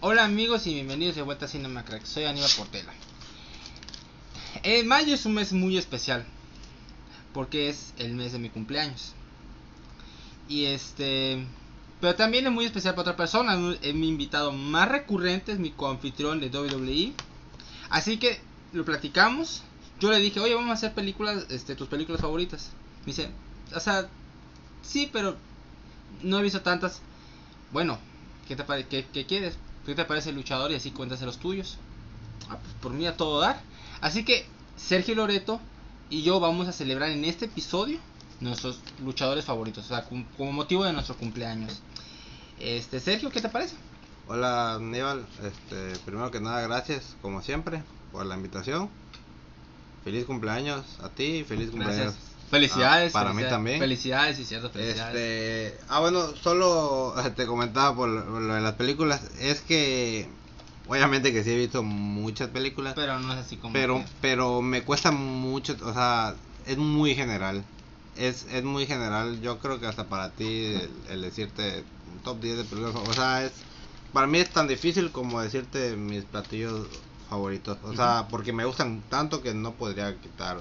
Hola amigos y bienvenidos de vuelta a Cinema Crack. Soy Aníbal Portela. Eh, mayo es un mes muy especial porque es el mes de mi cumpleaños. Y este, pero también es muy especial para otra persona. Es mi invitado más recurrente, es mi coanfitrión de WWE. Así que lo platicamos. Yo le dije, oye, vamos a hacer películas, este, tus películas favoritas. Me dice, o sea, sí, pero no he visto tantas. Bueno, ¿qué te? ¿Qué, qué quieres? ¿Qué te parece el luchador? Y así cuentas los tuyos. Ah, pues por mí a todo dar. Así que Sergio Loreto y yo vamos a celebrar en este episodio nuestros luchadores favoritos. O sea, como motivo de nuestro cumpleaños. Este, Sergio, ¿qué te parece? Hola Aníbal, este, primero que nada gracias como siempre por la invitación. Feliz cumpleaños a ti y feliz cumpleaños. Felicidades. Ah, para mí también. Felicidades, sí, cierto, felicidades. Este, ah bueno, solo te comentaba por lo de las películas, es que obviamente que sí he visto muchas películas, Pero no es así como. pero que- pero me cuesta mucho, o sea, es muy general. Es, es muy general, yo creo que hasta para ti el, el decirte top 10 de películas, o sea, es para mí es tan difícil como decirte mis platillos favoritos, o sea, porque me gustan tanto que no podría quitar,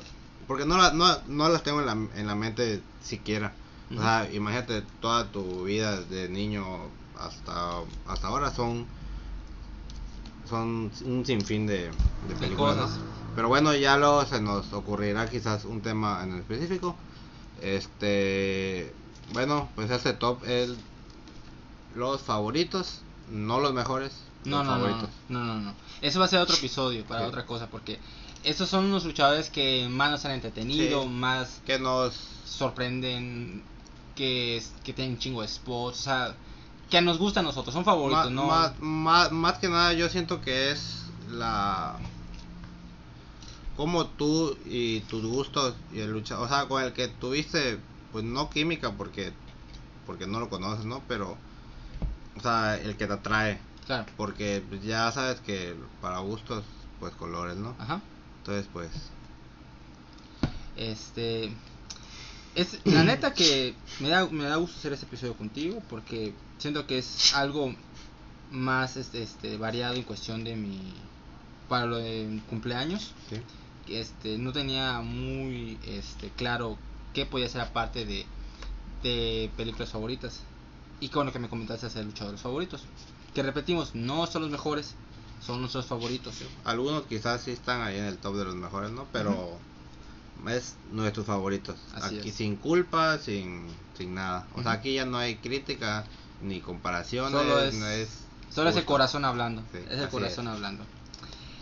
porque no, la- no, no las tengo en la, en la mente siquiera. O sea, imagínate toda tu vida de niño hasta hasta ahora son son un sinfín de, de películas. Pero bueno, ya luego se nos ocurrirá quizás un tema en específico. Este, bueno, pues este top es los favoritos, no los mejores, No, los no, favoritos. no, no, no. Eso va a ser otro episodio para Sí. otra cosa, porque estos son unos luchadores que más nos han entretenido, Sí. más Que nos sorprenden, que, que tienen un chingo de spots, o sea, que nos gustan a nosotros, son favoritos, ¿no? ma- más que nada yo siento que es la como tú y tus gustos y el lucha o sea con el que tuviste pues no química porque porque no lo conoces no pero o sea el que te atrae Claro, porque pues, ya sabes que para gustos pues colores no ajá. entonces pues Este. Es, la neta que me da, me da gusto hacer este episodio contigo porque siento que es algo más este, este variado en cuestión de mi. Para lo de cumpleaños. sí Este, no tenía muy este, claro qué podía ser aparte de, de películas favoritas. Y qué bueno que me comentaste hacer luchadores favoritos. Que repetimos, no son los mejores, son nuestros favoritos. algunos quizás sí están ahí en el top de los mejores no pero es nuestros favoritos Así aquí es. sin culpa sin sin nada o sea aquí ya no hay crítica ni comparaciones Solo es- no es Solo es el corazón hablando. Sí, es el corazón es. hablando.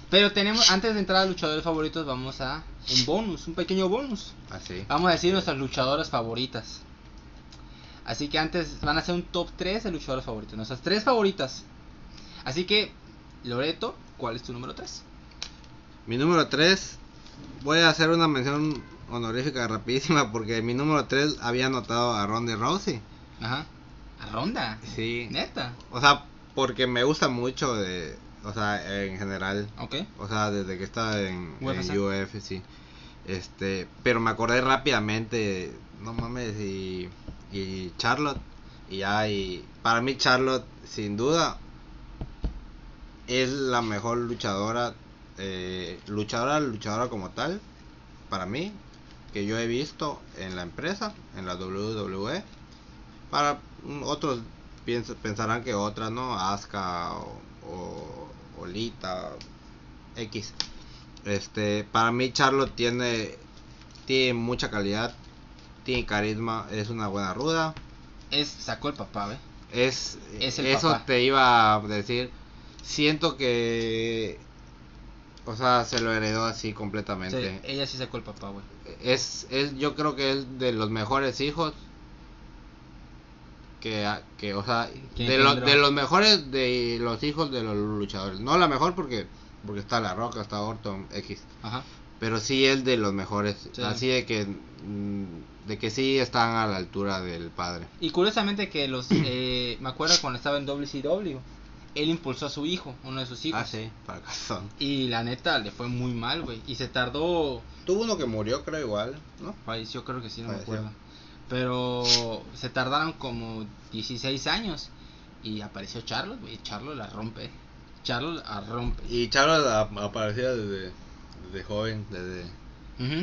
Pero tenemos, antes de entrar a luchadores favoritos, vamos a un bonus, un pequeño bonus. así Vamos a decir nuestras luchadoras favoritas. Así que antes van a ser un top 3 de luchadoras favoritos. Nuestras tres favoritas. Así que, Loreto, ¿cuál es tu número 3? mi número 3 voy a hacer una mención honorífica rapidísima porque mi número 3 había anotado a Ronda Rousey Ajá. ¿A Ronda? sí ¿Neta? o sea porque me gusta mucho de o sea en general Ok. O sea, desde que estaba en, en UFC. UFC. Este, pero me acordé rápidamente, no mames, y, y Charlotte. Y ya, y para mí Charlotte, sin duda, es la mejor luchadora, eh, luchadora, luchadora como tal, para mí, que yo he visto en la empresa, en la WWE. Para otros pensarán que otras, ¿no? Asuka o, o, o Lita, X. Este, para mí Charlotte tiene, tiene mucha calidad, tiene carisma, es una buena ruda. Es, sacó el papá, ¿ve? Es, Es el eso papá. te iba a decir. Siento que, o sea, se lo heredó así Sí, completamente. ella sí sacó el papá, güey. Es, es, yo creo que es de los mejores hijos que, que o sea, ¿Quién de, lo- de los mejores de los hijos de los luchadores. No la mejor porque porque está La Roca, está Orton X, Ajá. Pero sí es de los mejores. Sí. Así de que. mm, De que sí están a la altura del padre. Y curiosamente que los... eh, me acuerdo cuando estaba en WCW, él impulsó a su hijo, uno de sus hijos. Ah, sí, para calzón. Y la neta le fue muy mal, güey. Y se tardó... Tuvo uno que murió, creo, igual, ¿no? Falleció, creo que sí, no me acuerdo. Pero se tardaron como 16 años. Y apareció Charlotte, güey. Charlotte la rompe. Charlotte la rompe. Y Charles ap- aparecía desde, desde joven, desde...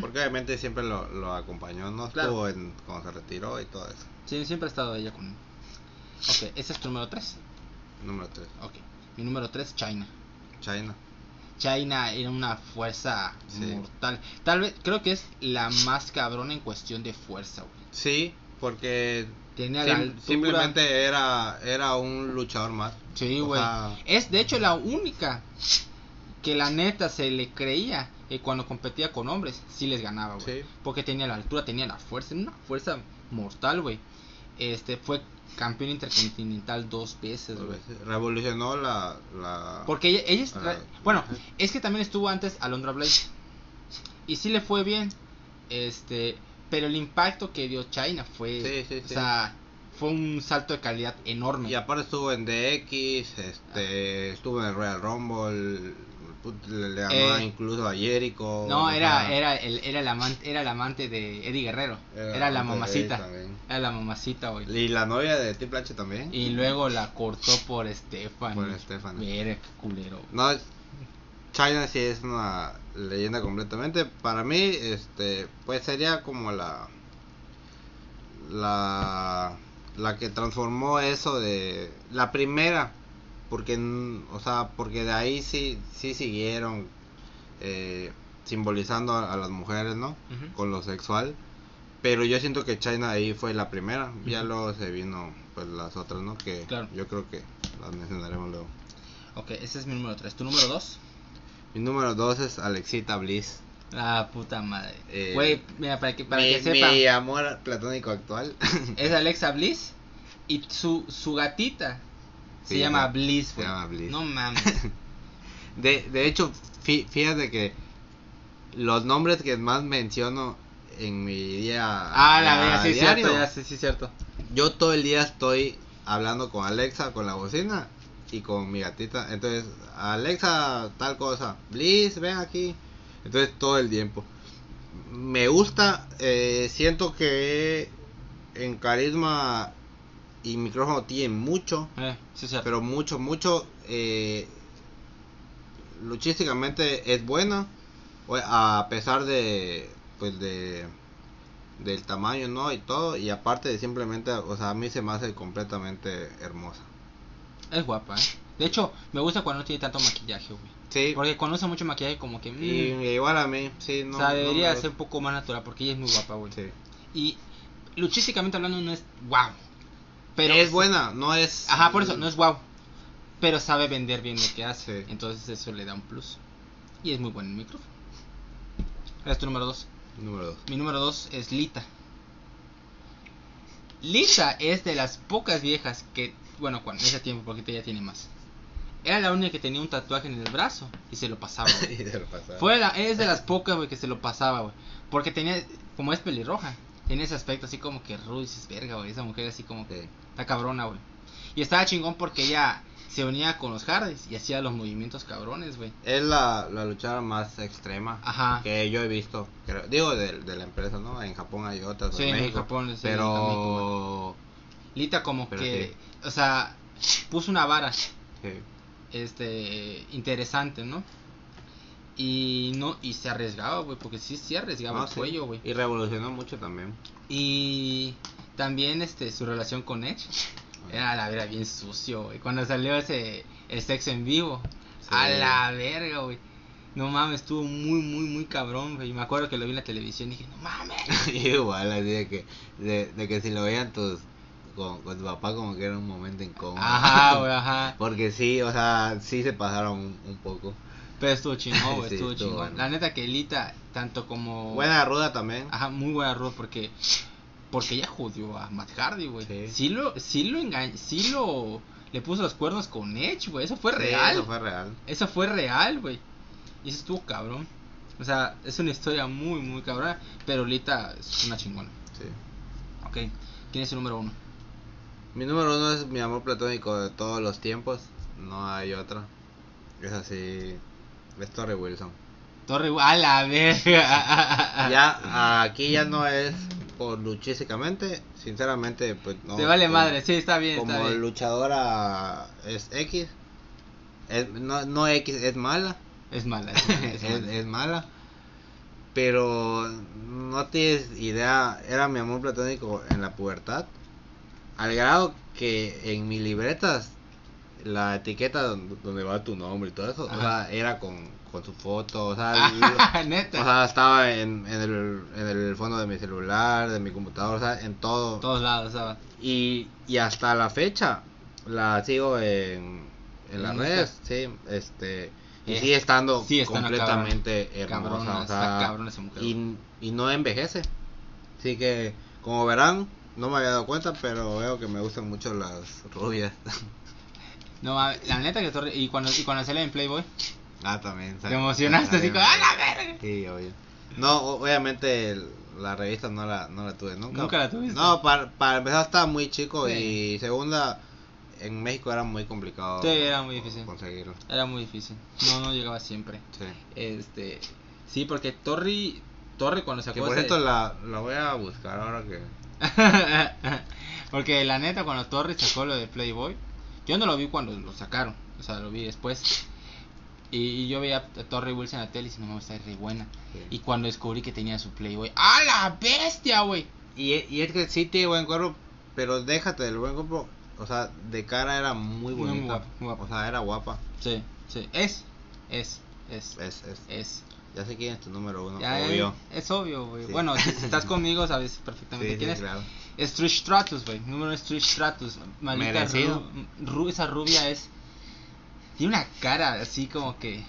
Porque obviamente siempre lo, lo acompañó, ¿no? Claro. Estuvo en, cuando se retiró y todo eso. Sí, siempre ha estado ella con él. Ok, ese es tu número 3. Número 3. Ok. Mi número 3, China. China. China era una fuerza Sí. mortal. Tal vez, creo que es la más cabrona en cuestión de fuerza, güey. Sí, porque Tenía sim- la simplemente era, era un luchador más. Sí, güey. sea, Es de hecho la única que la neta se le creía que cuando competía con hombres sí les ganaba, güey. Sí. Porque tenía la altura, tenía la fuerza, una fuerza mortal, güey. Este fue campeón intercontinental dos veces, güey. revolucionó la... la... Porque ella, ella es- Ah, bueno, es que también estuvo antes Alondra Blaze. Y sí le fue bien. Este, pero el impacto que dio China fue, Sí, sí, o sí. sea, fue un salto de calidad enorme. Y aparte estuvo en DX, este, estuvo en el Royal Rumble, le, le ganó Eh, incluso a Jericho. No, era, sea, era, el, era, el amante, era el amante de Eddie Guerrero. Era Era, la mamacita. Era la mamacita, güey. Y la novia de Triple H también. Y luego la cortó por Stephanie. Por Stephanie. Mira, qué culero. No, China sí es una leyenda completamente. Para mí, este, pues sería como la, la, la que transformó eso de la primera, porque, o sea, porque de ahí sí, sí siguieron eh, simbolizando a, a las mujeres, ¿no? Con lo sexual. Pero yo siento que China ahí fue la primera. Ya luego se vino, pues las otras, ¿no? Que Claro. yo creo que las mencionaremos luego. Ok, ese es mi número 3. ¿Tu número 2? Mi número 2 es Alexita Bliss. La puta madre. Eh, Güey, mira, para que, para mi, que sepan. mi amor platónico actual. Es Alexa Bliss. Y su, su gatita se Sí, llama se- Bliss, se llama Bliss. No mames. De, de hecho, fí- fíjate que los nombres que más menciono en mi día ah, la verdad, sí, diario, cierto. Ya, sí, sí, cierto. yo todo el día estoy hablando con Alexa, con la bocina y con mi gatita. Entonces, Alexa, tal cosa, Bliss, ven aquí. Entonces, todo el tiempo. Me gusta, eh, siento que en carisma y micrófono tiene mucho, Eh, sí, cierto. pero mucho, mucho. Eh, luchísticamente es buena, a pesar de, pues de, del tamaño, ¿no? Y todo, y aparte de simplemente, o sea, a mí se me hace completamente hermosa. Es guapa, eh. De hecho, me gusta cuando no tiene tanto maquillaje, güey. Sí, Porque cuando usa mucho maquillaje, como que. mm, y, igual a mí, sí, no. o sea, debería ser un poco más natural porque ella es muy guapa, güey. Sí. Y luchísticamente hablando, no es wow. Pero es buena, no es. Ajá, por eso, no es wow. Pero sabe vender bien lo que hace. Sí. Entonces eso le da un plus. Y es muy bueno el micrófono. Es tu número 2. Número 2. Mi número 2 es Lita. Lita es de las pocas viejas que, bueno, cuando ese tiempo, porque ella tiene más. Era la única que tenía un tatuaje en el brazo y se lo pasaba. güey. y se lo pasaba. Fue la, es de las pocas, güey, que se lo pasaba, güey. Porque tenía, como es pelirroja, tiene ese aspecto así como que rudo dices, verga, güey. Esa mujer así como que está cabrona, güey. Y estaba chingón porque ella se unía con los Hardys y hacía los movimientos cabrones, güey. Es la, la luchadora más extrema Ajá. que yo he visto. creo- digo, de, de la empresa, ¿no? En Japón hay otras. Sí, en en México, Japón, sí, Pero. Lita como Pero que, o sea, puso una vara, sí. este, interesante, ¿no? Y no, y se arriesgaba, güey, porque sí, sí arriesgaba No, el cuello, güey. Y revolucionó mucho también. Y también, este, su relación con Edge, era la vera bien sucio, güey. Cuando salió ese, el sexo en vivo, a la verga, güey. No mames, estuvo muy, muy, muy cabrón, güey. Y me acuerdo que lo vi en la televisión y dije, no mames. Igual, así de que, de, de que si lo veían tus, con, con tu papá, como que era un momento incómodo. Ajá, güey, ajá. Porque sí, o sea, sí se pasaron un, un poco. Pero estuvo chingón, güey, Sí, estuvo estuvo chingón. bueno. La neta que Lita, tanto como... Buena ruda también. Ajá, muy buena ruda porque... Porque ella jodió a Matt Hardy, güey. Sí. Sí. lo, sí lo engañó, sí lo... Le puso los cuernos con Edge, güey. Eso fue Sí, real. eso fue real. Eso fue real, güey. Y eso estuvo cabrón. O sea, es una historia muy, muy cabrona. Pero Lita es una chingona. Sí. Ok. ¿Quién es el número uno? Mi número uno es mi amor platónico de todos los tiempos. No hay otra. Es así. Es Torre Wilson. Torre. A la verga. Ya, aquí ya no es por luchísticamente. Sinceramente, pues no. Te vale como- madre, sí, está bien. Como está bien. luchadora es X. Es, no, no X, es mala. Es mala. Es mala, es es, mala. es mala. Pero no tienes idea, era mi amor platónico en la pubertad. Al grado que en mis libretas, la etiqueta donde, donde va tu nombre y todo eso, o sea, era con, con su foto, o sea, Ah, Neta. o sea, estaba en, en, el, en el fondo de mi celular, de mi computadora, o sea, en todo. Todos lados, estaba. Y, y hasta la fecha la sigo en, en las redes, sí, este y Es- sigue estando sí, completamente Cabrona, hermosa, o sea, cabrona esa mujer. y, y no envejece. Así que como verán, no me había dado cuenta, pero veo que me gustan mucho las rubias. No, la neta que Torre. Y cuando, y cuando sale en Playboy, ah, también. te emocionaste así como, ¡ah, la verga! Sí, obvio. No, obviamente la revista no la, no la tuve nunca. ¿Nunca la tuviste? No, para, para empezar estaba muy chico Sí. y segunda, en México era muy complicado Sí, era muy difícil. conseguirlo. Era muy difícil. No, no llegaba siempre. Sí. Este. Sí, porque Torri. Torre cuando Que sacó. por cierto la, la voy a buscar ahora que... porque la neta, cuando Torri sacó lo de Playboy, yo no lo vi cuando lo sacaron. O sea, lo vi después. Y, y yo veía a Torri Wilson en la tele y dije, no, está re buena. Y cuando descubrí que tenía su Playboy, ¡a la bestia, güey! Y, y es que sí tiene buen cuerpo, pero déjate del buen cuerpo. O sea, de cara era muy Muy bonita. guapa. O sea, era guapa. Sí, sí. Es, es, es, Es, es. es. Ya sé quién es tu número uno, Ya, obvio. Es, obvio, güey. Sí. Bueno, si estás conmigo, sabes Sí, perfectamente sí, quién es. claro. Es Trish Stratus, güey. Número es Trish Stratus. Maldita Merecido. ru- ru- esa rubia es. Tiene una cara así como que.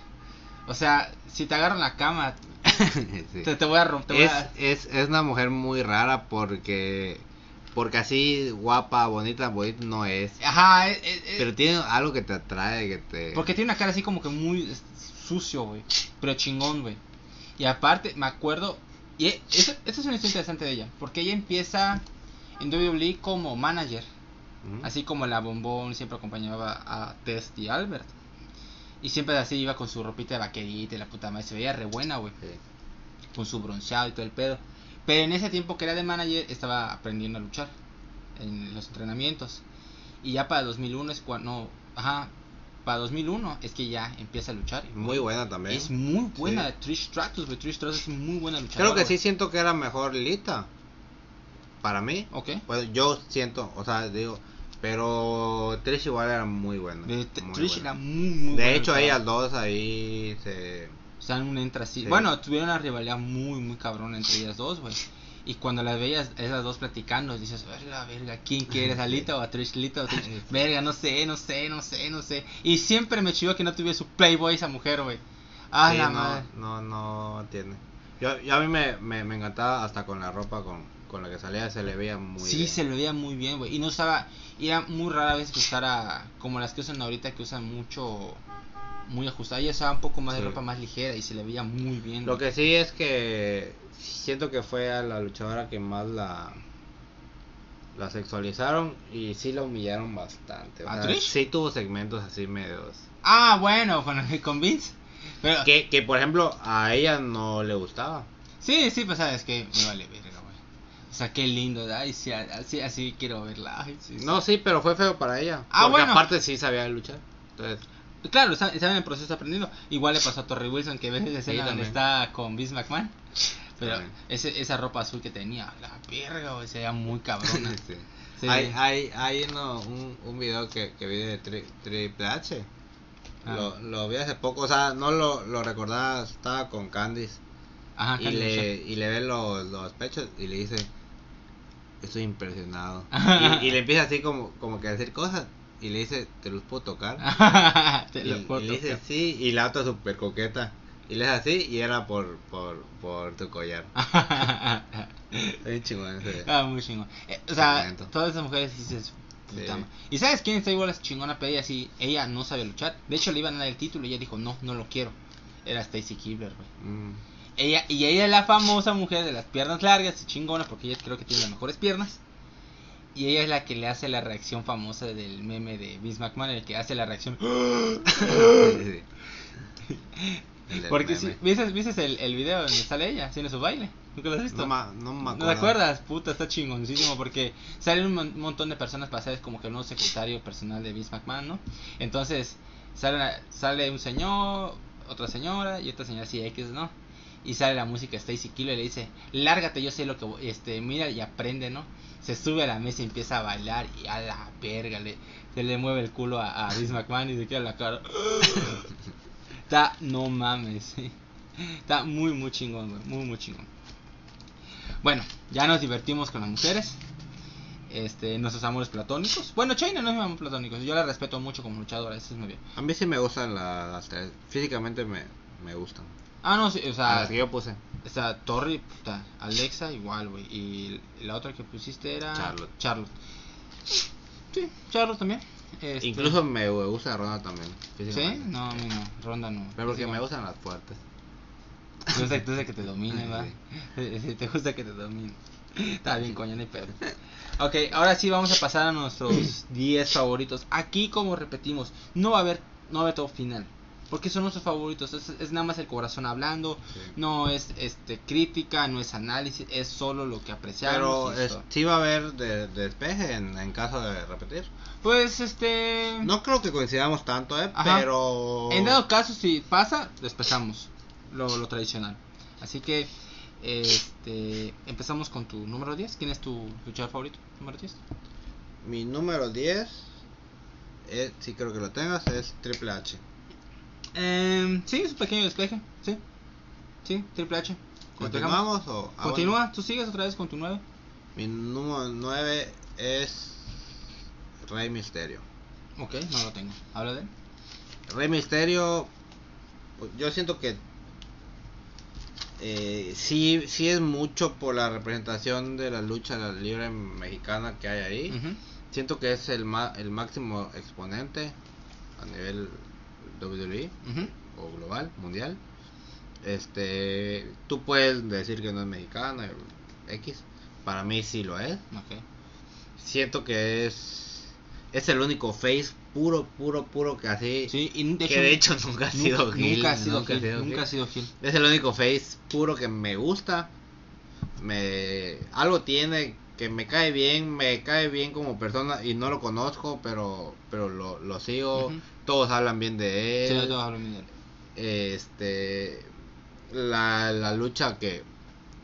O sea, si te agarran la cama, Sí. te, te voy a romper. es, a- es, es una mujer muy rara porque porque así guapa, bonita, bonita no es. Ajá, es- Pero tiene algo que te atrae, que te... porque tiene una cara así como que muy sucio, güey. Pero chingón, güey. Y aparte, me acuerdo. Y e- esta es una historia interesante de ella. Porque ella empieza en WWE como manager. Ujú. Así como la bombón siempre acompañaba a Test y Albert. Y siempre así iba con su ropita de vaquerita y la puta madre. Se veía re buena, güey. Sí. Con su bronceado y todo el pedo. Pero en ese tiempo que era de manager estaba aprendiendo a luchar. En los entrenamientos. Y ya para 2001 es cuando... No, ajá. Para 2001 es que ya empieza a luchar. Muy buena también. Es muy buena Sí. Trish Stratus, güey. Trish Stratus es muy buena luchadora. Creo que sí siento que era mejor Lita. Para mí. Ok. Pues yo siento, o sea, digo, pero Trish igual era muy buena. De- de- muy Trish buena. era muy, muy De buena hecho, luchadora. ellas dos ahí se... O sea, un entra así. Sí. Bueno, tuvieron una rivalidad muy, muy cabrona entre ellas dos, güey. Y cuando las veías, esas dos platicando, dices, verga, verga, ¿quién quieres? ¿A Lita o a Trish? Lita o Trish? Sí. Verga, no sé, no sé, no sé, no sé. Y siempre me chivó que no tuviera su Playboy esa mujer, güey. Ah, sí, la no, madre. no, no tiene. Yo, yo a mí me, me, me encantaba hasta con la ropa con, con la que salía, se le veía muy sí, bien. se le veía muy bien, güey. Y no usaba, era muy rara vez que usara, como las que usan ahorita, que usan mucho, muy ajustada. Ella usaba un poco más de ropa más ligera y se le veía muy bien. Lo que sí es que siento que fue a la luchadora que más la la sexualizaron y sí la humillaron bastante. O ¿A sea, Trish? sí tuvo segmentos así medios. Ah, bueno, con, con Vince. Pero, Que, que por ejemplo a ella no le gustaba. Sí, sí, pues sabes que me vale verga, güey. O sea, qué lindo. Ay, sí, así, así quiero verla. Ay, sí, sí. No, sí, pero fue feo para ella. Ah, porque bueno. aparte sí sabía luchar. Entonces, Claro, está, está en el proceso aprendiendo. Igual le pasó a Torrey Wilson que ves esa escena donde está con Vince McMahon. Pero ese, esa ropa azul que tenía, la verga, güey, se veía muy cabrona. sí. Sí. Hay, hay, hay uno, un, un video que, que vi de Tri- Triple H. Ah. Lo, lo vi hace poco, o sea, no lo, lo recordaba, estaba con Candice. Ajá, y, Candice le, y le ve los, los pechos y le dice, estoy impresionado. y, y le empieza así como, como que a decir cosas. Y le dice, ¿te los puedo tocar? Te y, lo y puedo le dice, tocar. sí, y la otra súper coqueta. Y le dice así y era por, por, por tu collar. Bien chingón ese. Ah, muy chingón. Eh, o sea, todas esas mujeres dices, Sí. ¿Y sabes quién está igual a esa chingona? Pero ella sí, ella no sabe luchar. De hecho, le iban a dar el título y ella dijo, no, no lo quiero. Era Stacy Kibler, güey. Mm. Ella, y ella es la famosa mujer de las piernas largas y chingona, porque ella creo que tiene las mejores piernas. Y ella es la que le hace la reacción famosa del meme de Vince McMahon, el que hace la reacción. Porque si, ¿viste, viste el, el video donde sale ella haciendo su baile? ¿Nunca lo has visto? No, ma- no me ¿No acuerdo. te acuerdas? Puta, está chingoncísimo porque salen un mon- montón de personas ser como que el nuevo secretario personal de Vince McMahon, ¿no? Entonces sale, sale un señor, otra señora y otra señora así X, ¿no? Y sale la música Stacy Kilo y le dice, lárgate, yo sé lo que voy, este, mira y aprende, ¿no? Se sube a la mesa y empieza a bailar y a la verga, le, se le mueve el culo a, a Vince McMahon y se queda la cara. Está, no mames, sí. Está muy, muy chingón, güey, muy, muy chingón. Bueno, ya nos divertimos con las mujeres. Este, nuestros amores platónicos. Bueno, China no es mi amor platónico. Yo la respeto mucho como luchadora. Eso es muy bien. A mí sí me gustan la- las tres. Físicamente me, me gustan. Ah, no, sí, o A sea, las que yo puse. está Torri, puta, Alexa, igual, güey. Y la otra que pusiste era. Charlotte. Charlotte. Sí, Charlotte también. Este, Incluso me gusta Ronda también. ¿Sí? No, a mí no. Ronda no. Pero porque me gustan las fuertes. Te gusta, te gusta que te domine, va. Te gusta que te domine. Está bien, coño, hay pedo. Ok, ahora sí vamos a pasar a nuestros 10 favoritos. Aquí, como repetimos, no va a haber, no va a haber top final. Porque son nuestros favoritos. Es, es nada más el corazón hablando. Sí. No es este crítica, no es análisis. Es solo lo que apreciamos. Pero es- sí va a haber de, despeje en, en caso de repetir. Pues este. No creo que coincidamos tanto, ¿eh? Ajá. Pero... En dado caso, si pasa, despejamos lo, lo tradicional. Así que, este, empezamos con tu número 10. ¿Quién es tu luchador favorito? Número 10. Mi número 10, es, sí creo que lo tengas, es Triple H. Eh, sí, es un pequeño despeje. Sí, sí, Triple H. ¿Continuamos o...? ah, Continúa, bueno. tú sigues otra vez con tu 9. Mi número 9 es Rey Misterio. Ok, no lo tengo. Habla de él. Rey Misterio, yo siento que eh, sí, sí es mucho por la representación de la lucha libre mexicana que hay ahí. Siento que es el, ma- el máximo exponente a nivel WWE Ujú. o global, mundial. Este, tú puedes decir que no es mexicano, X. Para mí sí lo es. Siento que es es el único face puro, puro, puro que así. Sí, y de que de hecho nunca ha sido nunca, heel, nunca ha sido nunca ha sido nunca heel. ha sido heel. Es el único face puro que me gusta. Me algo tiene que me cae bien, me cae bien como persona y no lo conozco, pero pero lo, lo sigo. Todos hablan bien de Sí, él. voy a hablar bien de él. Este la, la lucha que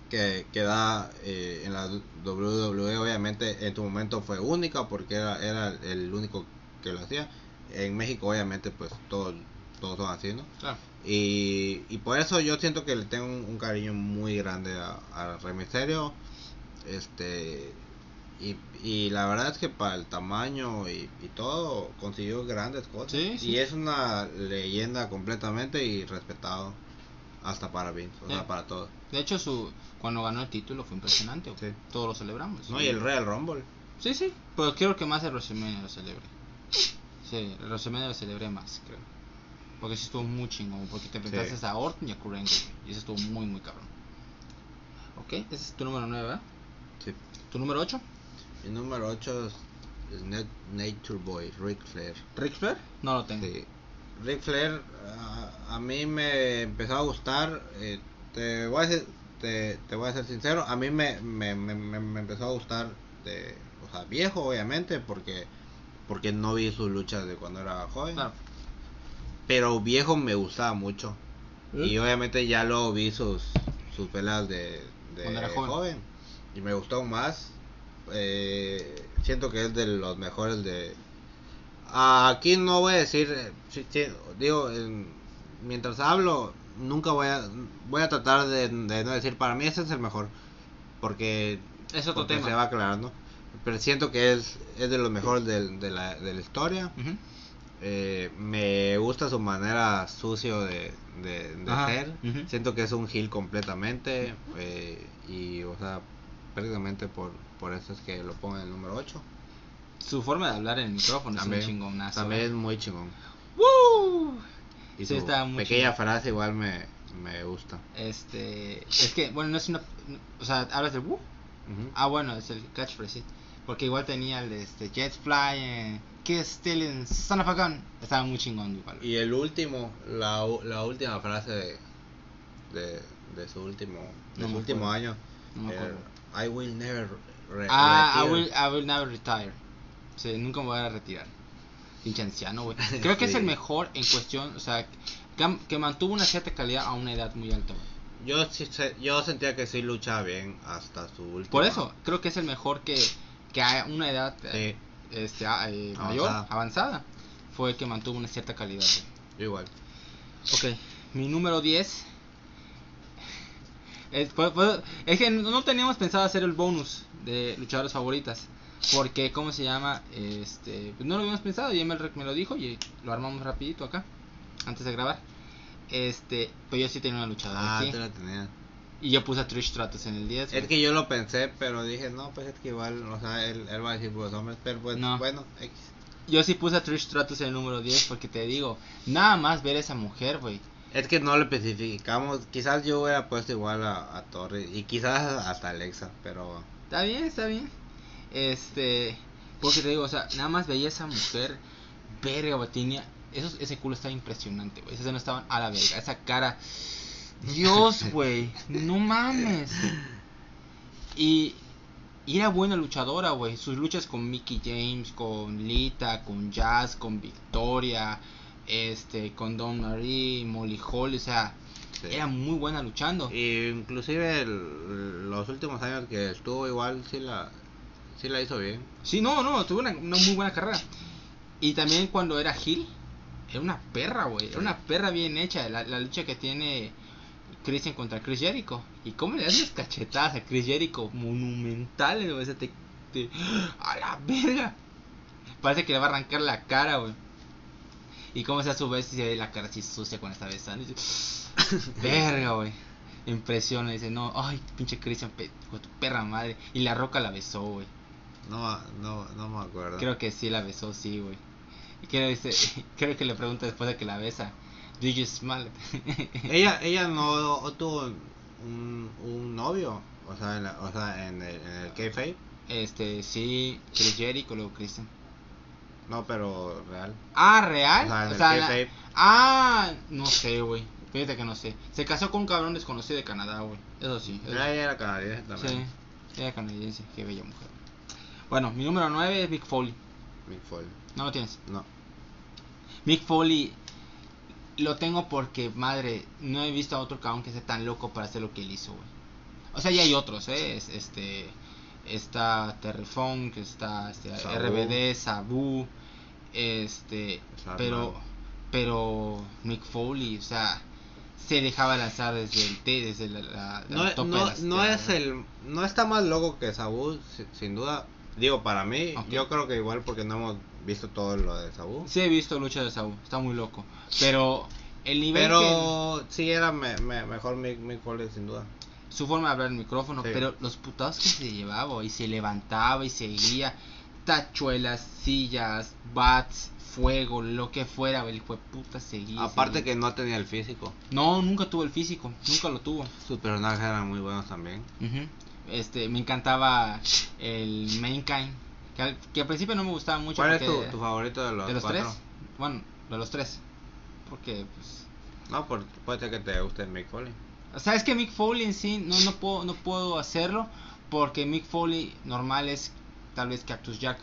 que, que da eh, en la WWE obviamente en tu momento fue única porque era, era el único que lo hacía. En México obviamente pues todos todos son así, ¿no? Claro. Y, y por eso yo siento que le tengo un, un cariño muy grande a, a Rey. Este. Y, y la verdad es que para el tamaño y, y todo consiguió grandes cosas. Sí, sí. Y es una leyenda completamente y respetado hasta para Vince, o Sí. sea, para todos. De hecho, su cuando ganó el título fue impresionante. Todos lo celebramos. ¿No? Y el Real Rumble. Sí, sí. Pero quiero que más el WrestleMania lo celebre. Sí, el WrestleMania lo celebré más, creo. Porque sí estuvo muy chingón. Porque te enfrentaste a Orton y a Kurt Y eso estuvo muy, muy cabrón. Ok, ese es tu número 9, ¿verdad? Sí. ¿Tu número 8? Mi número 8 es, Nat- Nature Boy, Ric Flair. ¿Rick Flair? No lo tengo. Sí. Ric Flair a, a mí me empezó a gustar. eh, te voy a ser, te, te voy a ser sincero. A mí me, me, me, me- empezó a gustar de, o sea, viejo obviamente porque porque no vi sus luchas de cuando era joven. Claro. Pero viejo me gustaba mucho. ¿Eh? Y obviamente ya luego vi sus, sus peleas de, de Cuando era joven. Y me gustó más. Eh, siento que es de los mejores de... Aquí no voy a decir... eh, sí, sí, digo, en- mientras hablo, nunca voy a... Voy a tratar de, de no decir, para mí ese es el mejor. Porque... Es otro porque tema. Se va aclarando. Pero siento que es, es de los mejores del- de, la, de la historia. Eh, me gusta su manera sucio de, de, de ser. Siento que es un heel completamente. eh, y, o sea, prácticamente por, por eso es que lo pongo en el número 8. Su forma de hablar en el micrófono También, es un chingonazo. también ¿eh? es muy chingón. ¡Woo! Y Sí, su está muy pequeña chingón. frase igual me, Me gusta. Este, es que, bueno, no es una, o sea, hablas de Woo. Ujú. Ah, bueno, es el catchphrase, sí. Porque igual tenía el de este, Jet Fly, eh, Kiss Stealing, Son of a Gun. Estaba muy chingón igual. Y el último, la, la última frase de, de, de su último, de No su último año. No me acuerdo. I will never re- Ah, I retire. will, I will never retire. Sí, nunca me voy a retirar. Pinche anciano, güey. Creo que es el mejor en cuestión, o sea, que, mantuvo una cierta calidad a una edad muy alta, güey. Yo, yo sentía que sí luchaba bien hasta su último. Por eso, creo que es el mejor que, que a una edad eh, Sí, este, eh, mayor, Avanzada. avanzada, fue el que mantuvo una cierta calidad, güey. igual. Ok, mi número 10. Es, fue- fue- es que no teníamos pensado hacer el bonus de luchadoras favoritas. Porque, ¿cómo se llama? Este, pues no lo habíamos pensado y Emel me lo dijo y lo armamos rapidito acá, antes de grabar. Este, pues yo sí tenía una luchadora Ah, aquí. te la tenía. Y yo puse a Trish Stratus en el 10. Es que yo lo pensé, pero dije, no, pues es que igual, o sea, él, él va a decir pues hombres, pero pues No. bueno, X. Yo sí puse a Trish Stratus en el número 10 porque te digo, nada más ver a esa mujer, güey. Es que no lo especificamos, quizás yo hubiera puesto igual a, a Torres y quizás hasta Alexa, pero Está bien, está bien. Este, porque te digo, o sea, nada más veía a esa mujer, verga, tenía, esos, ese culo estaba impresionante, güey. Esas no estaban a la verga, esa cara, Dios, güey, no mames. Y, y era buena luchadora, güey. Sus luchas con Mickey James, con Lita, con Jazz, con Victoria, este, con Don Marie, Molly Holly, o sea, sí. era muy buena luchando. Y inclusive el- los últimos años que estuvo igual sí la sí la hizo bien. Sí, no, no, tuvo una, una muy buena carrera. Y también cuando era Hill, era una perra, güey. Era una perra bien hecha. La, la lucha que tiene Christian contra Chris Jericho. Y cómo le das las cachetadas a Chris Jericho. Monumentales, güey. O sea, te, te- A la verga. Parece que le va a arrancar la cara, güey. Y cómo se a su vez y se ve la cara así sucia cuando está besando. y dice, verga, güey. Impresiona, dice, no, ay, pinche Christian, pe- con tu perra madre. Y la roca la besó, güey. No no no me acuerdo. Creo que sí la besó, sí, güey. Y creo, dice, creo que le pregunta después de que la besa, ¿Do you smell it?" Ella ella no tuvo un, un novio, o sea, en la- o sea, en el, en el kayfabe. este, sí, Chris Jericho, luego Christian. No, pero real. Ah, ¿real? O sea, en O el sea, la- kayfabe. Ah, no sé, güey. Fíjate que no sé. Se casó con un cabrón desconocido de Canadá, güey. Eso sí. eso Ella era canadiense también. Sí, era canadiense. Qué bella mujer. Bueno, mi número 9 es Mick Foley. Mick Foley. ¿No lo tienes? No. Mick Foley lo tengo porque, madre, no he visto a otro cabrón que sea tan loco para hacer lo que él hizo, güey. O sea, ya hay otros, ¿eh? Es- Este, está Terry Funk, está este, Sabu. RBD, Sabu, este, pero, pero Mick Foley, o sea, se dejaba lanzar desde el T, desde la, la- la No, de las es el no está más loco que Sabu si- sin duda. Digo para mí yo creo que igual porque no hemos visto todo lo de Sabu. Sí he visto lucha de Sabu, está muy loco, pero el nivel que... pero sí era me- me- mejor Mick, Mick Foley sin duda su forma de hablar en el micrófono, Sí. pero los putados que se llevaba y se levantaba y seguía tachuelas, sillas, bats, fuego, lo que fuera, el hijo de puta seguía. aparte seguía. que no tenía el físico no, nunca tuvo el físico, nunca lo tuvo. sus personajes eran muy buenos también. Este, me encantaba el Mankind, que al, que al principio no me gustaba mucho ¿cuál es tu, tu favorito de los, de los cuatro? tres. Bueno, de los tres. Porque pues no por, puede ser que te guste Mick Foley O sea, es que Mick Foley en sí no, no, puedo, no puedo hacerlo porque Mick Foley normal es tal vez Cactus Jack.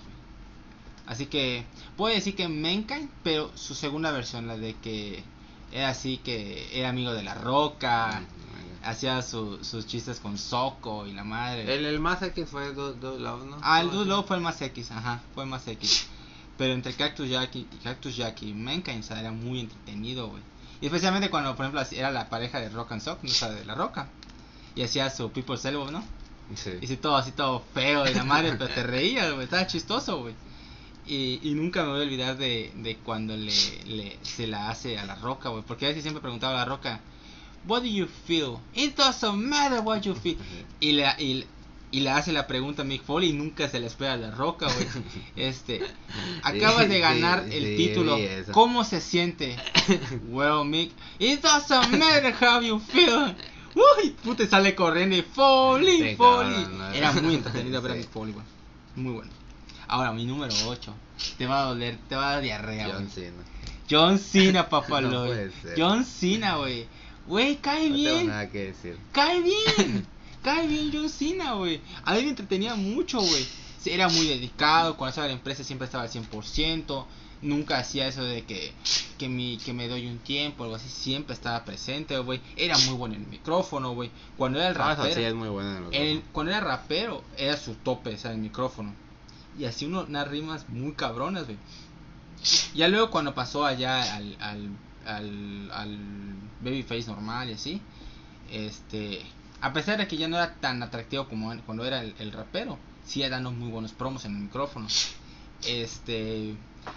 Así que puedo decir que Mankind, pero su segunda versión, la de que era así, que era amigo de la roca, hacía su- sus chistes con Soco y la madre. el, el más X fue Dude Dude Love, ¿no? Ah, el Dude. Love fue el más X, ajá, fue el más X. Pero entre Cactus Jack y, Cactus Jack y Mankind, o sea, era muy entretenido, güey. Y especialmente cuando, por ejemplo, era la pareja de Rock and Sock, no o sea, de la roca. Y hacía su People's Elbow, ¿no? Sí. Y así todo, así todo feo y la madre, pero te reías, güey, estaba chistoso, güey. Y, y nunca me voy a olvidar de, de cuando le, le, se la hace a la roca, güey. Porque a veces siempre preguntaba a la roca, What do you feel? It doesn't matter what you feel. Y, la, y y le hace la pregunta a Mick Foley y nunca se le espera a la roca, güey. Este, acabas de ganar sí, el sí, título. ¿Cómo se siente? well, Mick, it doesn't matter how you feel. Uy, puta, sale corriendo y Foley, Sí, Foley. cabrón, no. Era muy entretenido ver a. Mick Foley, güey. Muy bueno. Ahora, mi número 8. Te va a doler, te va a dar diarrea, güey. John Cena. John Cena, papá, No. John Cena, güey. Güey, cae No tengo bien. nada que decir. Cae bien. Cae bien John Cena, güey. A mí me entretenía mucho, güey. Era muy dedicado. Cuando estaba en la empresa siempre estaba al 100%. Nunca hacía eso de que, que, mi, que me doy un tiempo, algo así. Siempre estaba presente, güey. Era muy bueno en el micrófono, güey. Cuando era el Ah, rapero. sí es muy bueno en el- cuando era rapero, era su tope, o sea, el micrófono. Y así uno, unas rimas muy cabronas, güey. Ya luego cuando pasó allá al, al, al, al babyface normal y así, este, a pesar de que ya no era tan atractivo como cuando era el, el rapero, sigue dando muy buenos promos en el micrófono. Este,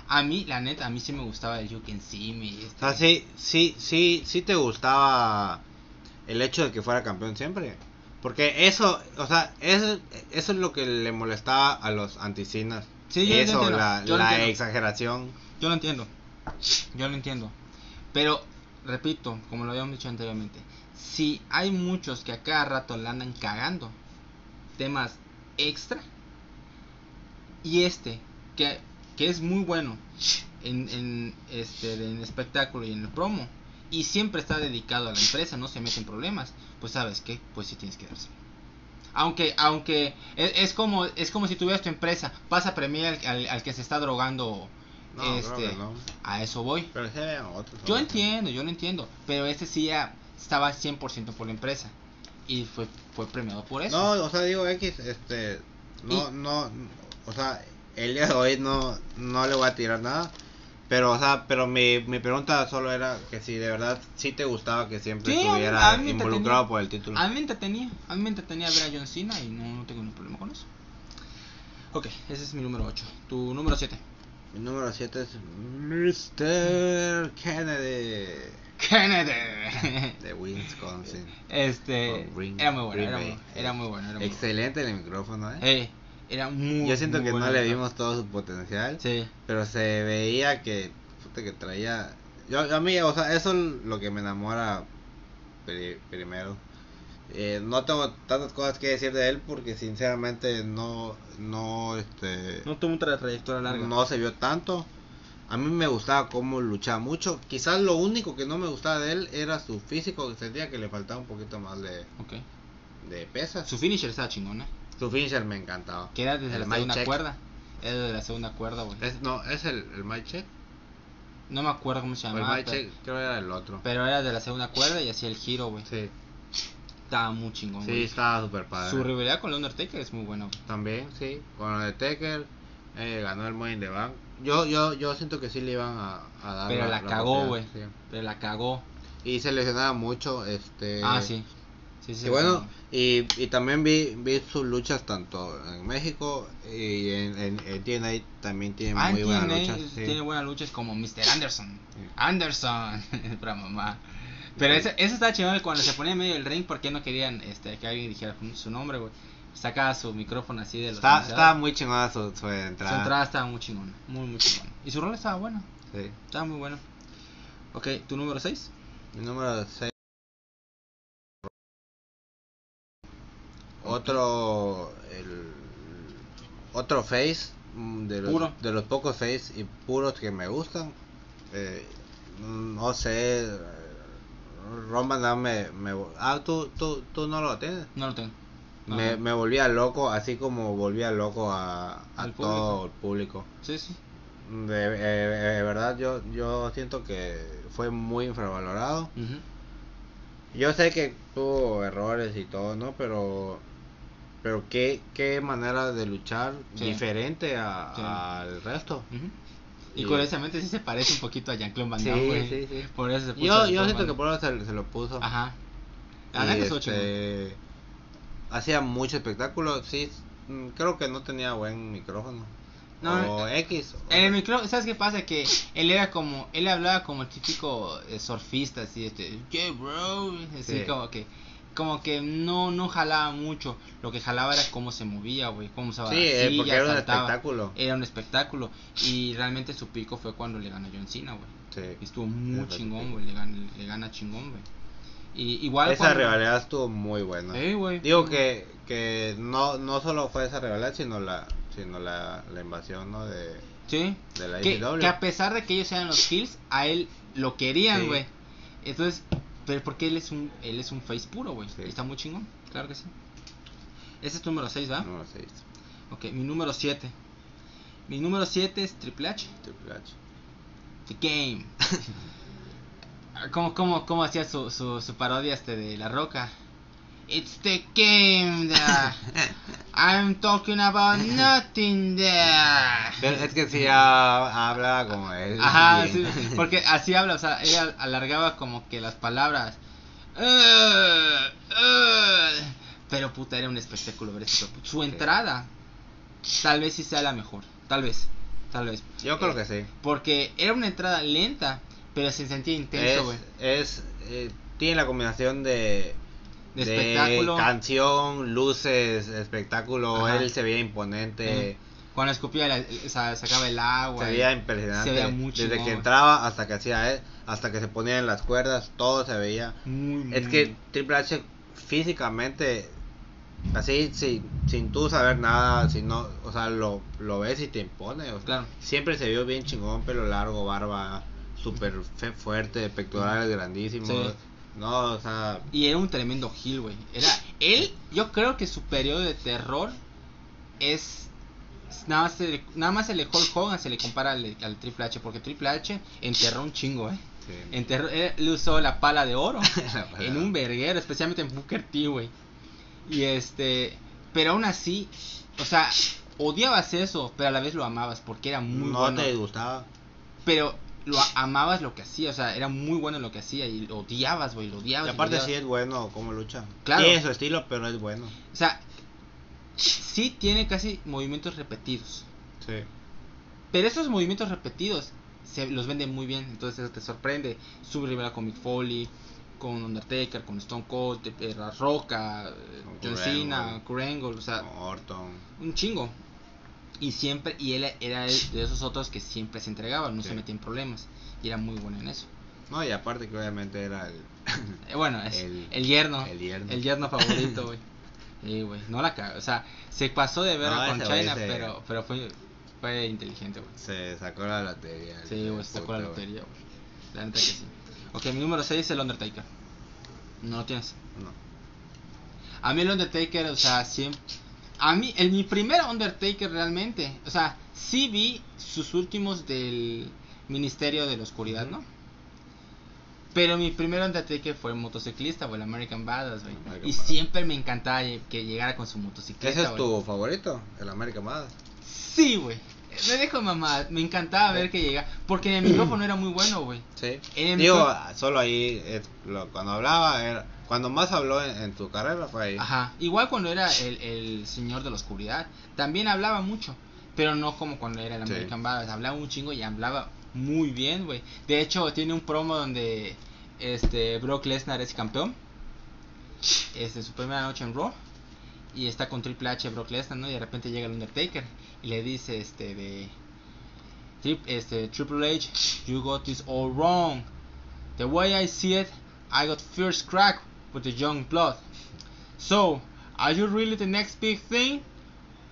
a mí, la neta, a mí sí me gustaba el You Can See Me. este, O sea, sí, sí, sí, sí te gustaba el hecho de que fuera campeón siempre. Porque eso, o sea, eso, eso es lo que le molestaba a los anticinas. Sí, yo eso, entiendo, la, yo lo la entiendo. exageración. Yo lo entiendo. Yo lo entiendo. Pero, repito, como lo habíamos dicho anteriormente, si hay muchos que a cada rato le andan cagando temas extra, y este, que, que es muy bueno en, en, este, en espectáculo y en el promo, y siempre está dedicado a la empresa, no se mete en problemas, pues sabes que, pues sí tienes que darse. Aunque, aunque es, es como es como si tuvieras tu empresa, pasa a premiar al, al- al que se está drogando No, este no. a eso voy. Pero otros. Yo entiendo, yo lo entiendo, pero este sí ya estaba 100% por la empresa y fue fue premiado por eso. No, o sea, digo X, este, no, Y- no, o sea, el día de hoy no, no le voy a tirar nada. Pero, o sea, pero mi, mi pregunta solo era que si de verdad sí te gustaba que siempre Sí, estuviera involucrado por el título. A mí me entretenía, a mí me entretenía ver a John Cena y no, no tengo ningún problema con eso. Ok, ese es mi número 8. Tu número 7. Mi número 7 es Mr. Kennedy Kennedy. de Wisconsin. Este, Green- era muy bueno, era muy, era muy bueno. Era muy Excelente el micrófono. ¿eh? Eh, era muy Yo siento muy que bueno, no le vimos todo su potencial, Sí. pero se veía que, puta, que traía... Yo, a mí, o sea, eso es lo que me enamora pri- primero. Eh, no tengo tantas cosas que decir de él porque sinceramente no, no, este... No tuvo una trayectoria larga. no se vio tanto. A mí me gustaba cómo luchaba mucho. Quizás lo único que no me gustaba de él era su físico, que sentía que le faltaba un poquito más de, Ok. de pesas. Su finisher estaba chingona. Su finisher me encantaba. Que era desde El la segunda check. cuerda. Era desde la segunda cuerda, güey. Es, no, es el, el mic check. No me acuerdo cómo se O el llamaba. mic pero, check creo que era el otro. pero era de la segunda cuerda y hacía el giro, güey. Sí, Estaba muy chingón, sí, estaba super padre. Su rivalidad con el Undertaker es muy buena. También, sí. Con el Taker eh, ganó el Money in the Bank. Yo, yo, yo siento que sí le iban a, a dar Pero la cagó, güey. sí. Pero la cagó. Y se lesionaba mucho. este ah, sí. Sí, sí. y bueno, sí. y, y también vi, vi sus luchas tanto en México y en, en, en TNA también tiene Ah, muy buenas luchas. tiene buenas luchas como Mr. Anderson. Anderson. para mamá. Pero eso, eso está chingón cuando se ponía en medio del ring porque no querían este, que alguien dijera su nombre, güey. Sacaba su micrófono así de los Está, estaba muy chingona su, su Su entrada. entrada estaba muy chingona. Muy, muy chingona. Y su rol estaba bueno. Sí. Estaba muy bueno. Ok, ¿tu número 6? Mi número 6. Otro. El, otro face. mm, De los, Puro. de los pocos face y puros que me gustan. Eh, no sé. eh, Roman Reigns me, me. Ah, ¿tú, tú, tú no lo tienes. No lo tengo. Me, me volvía loco, así como volvía loco a, todo el público. Sí, sí. De, eh, de verdad, yo, yo siento que fue muy infravalorado. Yo sé que tuvo errores y todo, ¿no? Pero pero qué, qué manera de luchar Sí. diferente a- Sí. al resto. Y Y- curiosamente sí se parece un poquito a Jean-Claude Van Damme, sí, sí. Por eso se puso Yo, yo siento que por eso se, se lo puso. Ajá. Y, este, hacía mucho espectáculo, sí. mm, Creo que no tenía buen micrófono. No, o X. o- el micro, ¿sabes qué pasa? Que él era como, él hablaba como el típico eh, surfista, así, este, yeah, bro, así Sí. como que, como que no no jalaba mucho. Lo que jalaba era cómo se movía, güey, cómo se Sí, eh, porque era un espectáculo. Era un espectáculo. Y realmente su pico fue cuando le ganó John Cena, güey. Sí. Estuvo muy chingón, güey. Le gana, le gana chingón, güey. Y igual Esa cuando- rivalidad estuvo muy buena. Güey. Digo que, que no, no solo fue esa rivalidad, sino la sino la, la invasión ¿no? de, Sí. de la Que, ICW. que a pesar de que ellos eran los Hills, a él lo querían, Sí. güey. Entonces, pero porque él es un él es un face puro, güey. Sí. Está muy chingón, claro que sí. Ese es tu número 6, ¿verdad? Número Ok, mi número 7. Mi número 7 es Triple H. Triple H. The Game. ¿Cómo, cómo, cómo hacía su, su, su parodia este de La Roca? It's the game there. I'm talking about nothing there. Pero es que sí ha- habla como él. Ajá, sí, porque así habla, o sea, ella alargaba como que las palabras. "Uh, uh", pero puta, era un espectáculo ver eso. Su entrada, tal vez sí sea la mejor, tal vez, tal vez. Yo creo Eh, que sí. Porque era una entrada lenta, pero se sentía intenso, güey. Es, es eh, tiene la combinación de, De espectáculo. canción, luces, espectáculo. Ajá. Él se veía imponente. Cuando escupía, la- sacaba el agua. Se y- veía impresionante. se veía muy Desde que entraba hasta que hacía él, hasta que se ponía en las cuerdas, todo se veía. Muy, Es muy- que Triple H físicamente, así sin, sin tú saber nada, si no, o sea, lo, lo ves y te impone. o sea, Claro. Siempre se vio bien chingón, pelo largo, barba súper fuerte, pectorales grandísimos. Sí. No, o sea, Y era un tremendo heel, güey. Era él, yo creo que su periodo de terror es nada más se le- nada más el Hulk Hogan se le compara al, al Triple H porque Triple H enterró un chingo, eh. sí. Enterró, él, él usó la pala de oro pala en un verguero, especialmente en Booker T, güey. Y este, pero aún así, o sea, odiabas eso, pero a la vez lo amabas porque era muy no bueno. te gustaba. Pero lo amabas lo que hacía, o sea, era muy bueno en lo que hacía y lo odiabas, güey, lo odiabas. Y y lo aparte odiabas. sí es bueno como lucha. Claro. Tiene su estilo, pero es bueno. O sea, sí tiene casi movimientos repetidos. Sí. Pero esos movimientos repetidos se los venden muy bien. Entonces eso te sorprende. Su rival con Mick Foley, con Undertaker, con Stone Cold, eh, La Roca, eh, John Cena. Kurt o sea, Orton. un chingo. Y siempre, y él era de esos otros que siempre se entregaban, no Sí. se metía en problemas. Y era muy bueno en eso. No, y aparte que obviamente era el. Eh, bueno, es El- el, yerno. el yerno. El yerno favorito, güey. Sí, güey. No la cagó. O sea, se pasó de ver No, con China, pero, pero fue, fue inteligente, güey. Se sacó la lotería. Sí, güey, se sacó la lotería, güey. La neta que sí. Ok, mi número 6 es el Undertaker. No lo tienes. No. A mí el Undertaker, o sea, siempre... A mí, el, mi primer Undertaker realmente, o sea, sí vi sus últimos del Ministerio de la Oscuridad, ¿no? Pero mi primer Undertaker fue motociclista, güey, el American Badass, güey. Y Badass. siempre me encantaba que llegara con su motocicleta, ¿Ese es tu favorito? El American Badass. Sí, güey. Me dejo mamá, me encantaba ver que llegaba. Porque en el micrófono era muy bueno, güey. Sí. Digo, solo ahí, es lo- cuando hablaba, era, cuando más habló en, en tu carrera fue ahí. Ajá. Igual cuando era el, el señor de la oscuridad, también hablaba mucho. Pero no como cuando era el Sí. American Badass. Hablaba un chingo y hablaba muy bien, güey. De hecho, tiene un promo donde este Brock Lesnar es campeón. Este, su primera noche en Raw. Y está con Triple H, Brock Lesnar, ¿no? Y de repente llega el Undertaker. Y le dice, este, de... "Trip- Este, Triple H, you got this all wrong. The way I see it, I got first crack with the young blood. So, are you really the next big thing?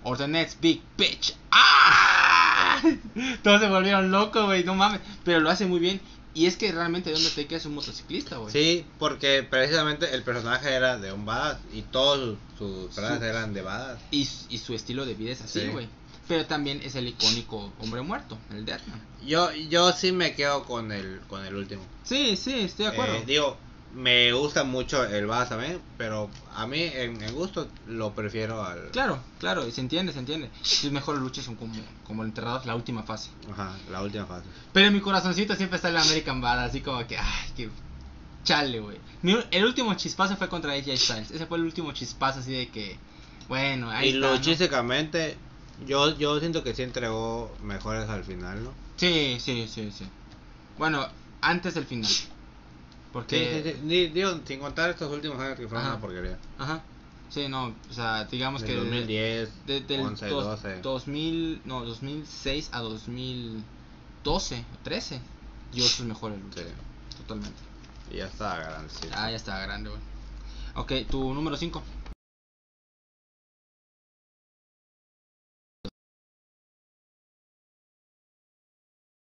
Or the next big bitch? ¡Ah! Todos se volvieron locos, güey, no mames. Pero lo hace muy bien. Y es que realmente Donde te es un motociclista, güey. Sí, porque precisamente el personaje era de un badass y todos sus, sus personajes eran de badass. Y, y su estilo de vida es así, Sí. Pero también es el icónico hombre muerto, el Deathman. Yo, yo sí me quedo con el, con el último. Sí, sí, estoy de acuerdo. Eh, digo, me gusta mucho el badass también, pero a mí en, en gusto lo prefiero al... Claro, claro, y se entiende, se entiende. Sus mejores luchas son como, como el enterrador, la última fase. Ajá, la última fase. Pero en mi corazoncito siempre está el American Badass, así como que, ay, que chale, güey. El último chispazo fue contra AJ Styles. Ese fue el último chispazo así de que, bueno, ahí y está, ¿no? Yo, yo siento que sí entregó mejores al final, ¿no? Sí, sí, sí, sí. Bueno, antes del final. Porque... Sí, sí, sí. Ni- digo, sin contar estos últimos años que fueron Ajá. una porquería. Ajá. Sí, no, o sea, digamos Del que... 2010, de- del 11, dos- 12. 2000, no, 2006 a 2012 o 13 dio sus mejores luchas. Sí. Totalmente. Y ya grande. sí. Ah, ya está grande, güey. Ok, tu número 5.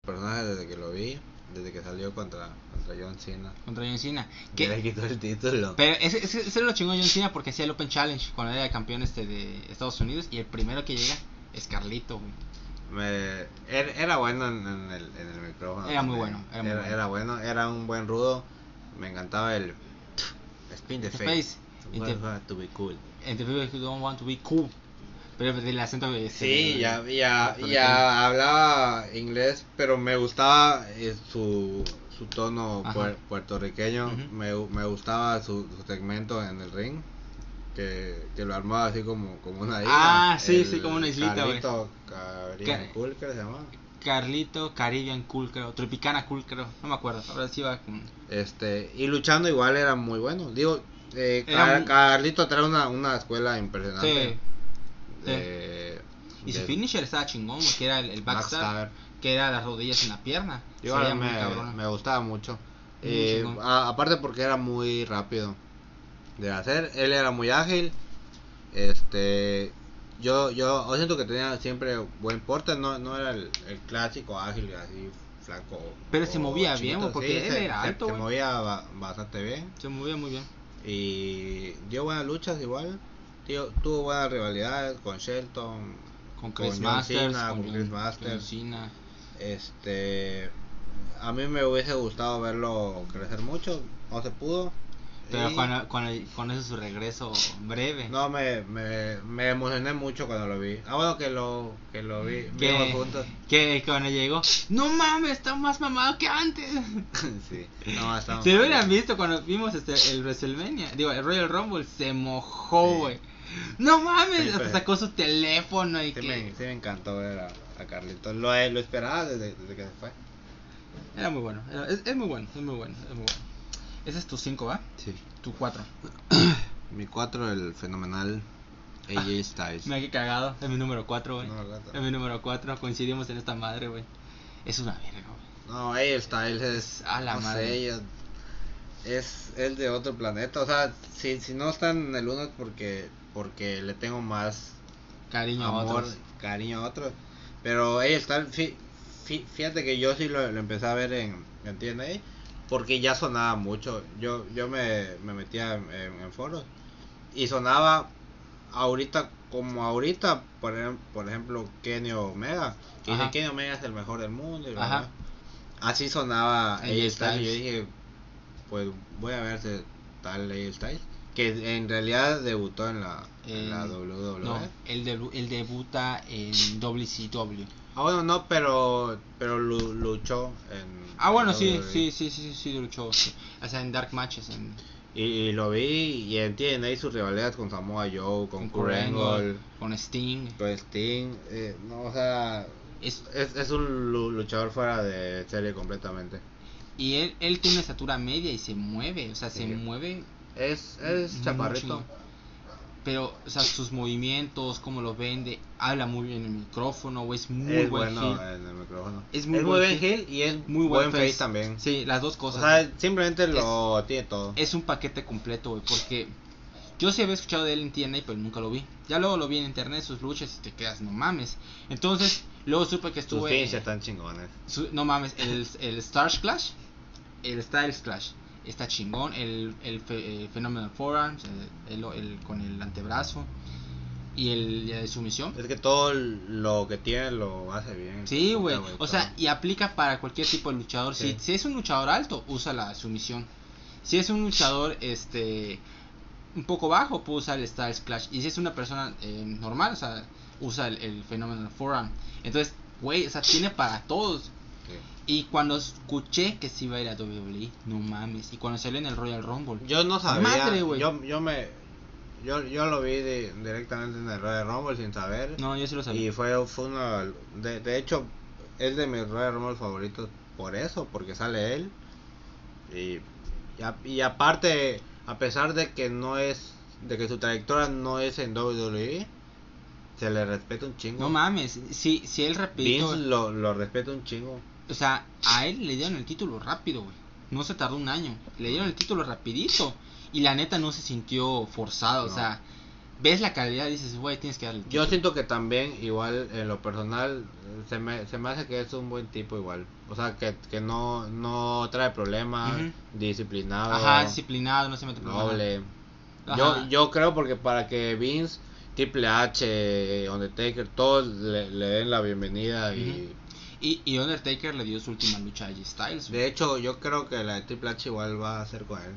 Personaje desde que lo vi, desde que salió contra, contra John Cena. Contra John Cena. Que le quitó el título. pero ese, ese, ese lo chingón de John Cena porque hacía el Open Challenge cuando era el campeón este de Estados Unidos. Y el primero que llega es Carlito, güey. Me, era, era bueno en, en el, en el micrófono. Era muy bueno, era muy era, bueno. era bueno, era un buen rudo. Me encantaba el spin the The face. face. Y What te- had to be cool. And the people who don't want to be cool. Pero el acento este, Sí, ya, ya, ya hablaba inglés, pero me gustaba eh, su, su tono puer- puertorriqueño. Ujú. me, me gustaba su, su segmento en el ring. Que, que lo armaba así como, como una isla. Ah, sí, El sí, como una islita. Carlito Caribbean Ca- Cool, ¿qué se llama? Carlito, Caribbean Cool, creo. Tropicana Cool, creo. No me acuerdo. Ahora sí va con. Este, y luchando igual era muy bueno. Digo, eh, Car- muy- Carlito trae una, una escuela impresionante. Sí. De- Y su de finisher estaba chingón, que era el, el backstab, que era las rodillas en la pierna. Me, gustaba mucho. Eh, a- aparte porque era muy rápido de hacer. Él era muy ágil. Este, yo, yo, yo siento que tenía siempre buen porte. No, no era el, el clásico ágil así flaco. Pero se movía bien, chiquito. güey, porque él se, era alto, Se movía ba- bastante bien. Se movía muy bien. Y dio buenas luchas igual. Tío, tuvo buenas rivalidades con Shelton. Con Con Chris John Masters, Cena, con, con Chris con Masters. Cena. Este, a mí me hubiese gustado verlo crecer mucho, no se pudo. Pero Y- con, con, el- con eso su regreso breve. no me, me, me emocioné mucho cuando lo vi. Ah, bueno que lo que lo vi, que, vimos juntos. que cuando llegó, no mames, está más mamado que antes. sí. No, lo hubieran visto cuando vimos este, el WrestleMania, digo, el Royal Rumble, se mojó, Sí. No mames, Sí, hasta pero- sacó su teléfono y Sí que... me, sí me encantó ver a, a Carlitos. Lo, lo esperaba desde, desde que se fue. Era muy bueno, era- es, es muy bueno, es muy bueno, es muy bueno. Ese es tu 5, ¿va? Sí. Tu 4. Mi 4, el fenomenal AJ Styles. Me he cagado, es mi número 4, güey. No, es mi número 4, coincidimos en esta madre, güey. Es una verga, güey. No, AJ Styles es. A la no madre. sé, yo- es, es de otro planeta. O sea, si, si no está en el 1 es porque, porque le tengo más Cariño a amor, otros. cariño a otros. Pero fí- fí- fíjate que yo sí lo, lo empecé a ver en, en TNA porque ya sonaba mucho. Yo, yo me, me metía en, en- en foros y sonaba ahorita como ahorita, por, ejem- por ejemplo, Kenny Omega. Que dice Ajá. Kenny Omega es el mejor del mundo. y Ajá. Así sonaba AJ Styles. Y yo dije, pues voy a ver si tal AJ Styles. Que en realidad debutó en la, en la En- WWE. No, él, debu- él debuta en WCW. Ah, bueno, no, pero pero lu- luchó en. Ah, bueno, en sí, WWE. sí, sí, sí, sí, luchó. sí. O sea, en Dark Matches, en, Y, y lo vi y en TNA sus rivalidades con Samoa Joe, con, con con Sting. con Sting. eh, no, o sea, Es, es, es un lu- luchador fuera de serie completamente. y él, él tiene una estatura media y se mueve, o sea, se Sí. mueve. Es, es muy chaparrito. Pero, o sea, sus movimientos, cómo lo vende, habla muy bien en el micrófono, o es muy es buen bueno heel. en el micrófono. Es muy muy buen heel. heel y es Muy buen buen face, face. también. Sí, las dos O cosas. sea, simplemente lo tiene todo. es un paquete completo, güey, porque yo sí había escuchado de él en TNA, pero nunca lo vi. Ya luego lo vi en internet, sus luchas, y te quedas, no mames. Entonces, luego supe que Sus estuve... finishes están chingones. su- no mames, el, el Stars Clash, el Styles Clash, está chingón. El, el, fe- Phenomenal Forearms, el, el- el- con el antebrazo, y el de sumisión. Es que todo lo que tiene lo hace bien. Sí, güey. O sea, y aplica para cualquier tipo de luchador. Sí. Si, si es un luchador alto, usa la sumisión. Si es un luchador este un poco bajo, puede usar el Styles Clash. Y si es una persona eh, normal, o sea, usa el, el Phenomenal Forearm. Entonces, güey, o sea, tiene para todos. Y cuando escuché que se iba a ir a WWE, no mames. Y cuando salió en el Royal Rumble, Yo no sabía. Madre, güey. yo, yo me. Yo, yo lo vi de- directamente en el Royal Rumble sin saber. no, yo sí lo sabía. Y fue, fue una. De, de hecho, es de mis Royal Rumble favoritos por eso, porque sale él. Y Y, a- y aparte, a pesar de que no es, de que su trayectoria no es en WWE, se le respeta un chingo. No mames, si, si él Vince lo, lo respeta un chingo. O sea, a él le dieron el título rápido, güey. No se tardó un año, le dieron el título rapidito. Y la neta no se sintió forzado, o sea, ves la calidad y dices, güey, tienes que darle el Yo título. siento que también, igual, en lo personal, se me, se me hace que es un buen tipo igual. O sea, que, que no, no trae problemas, disciplinado, Ajá, disciplinado, no se mete problema. noble. Ajá. Yo, yo creo porque para que Vince, Triple H, Undertaker, todos le, le den la bienvenida y... Y, y Undertaker le dio su última lucha a G Styles. güey. De hecho, yo creo que la de Triple H igual va a ser con él.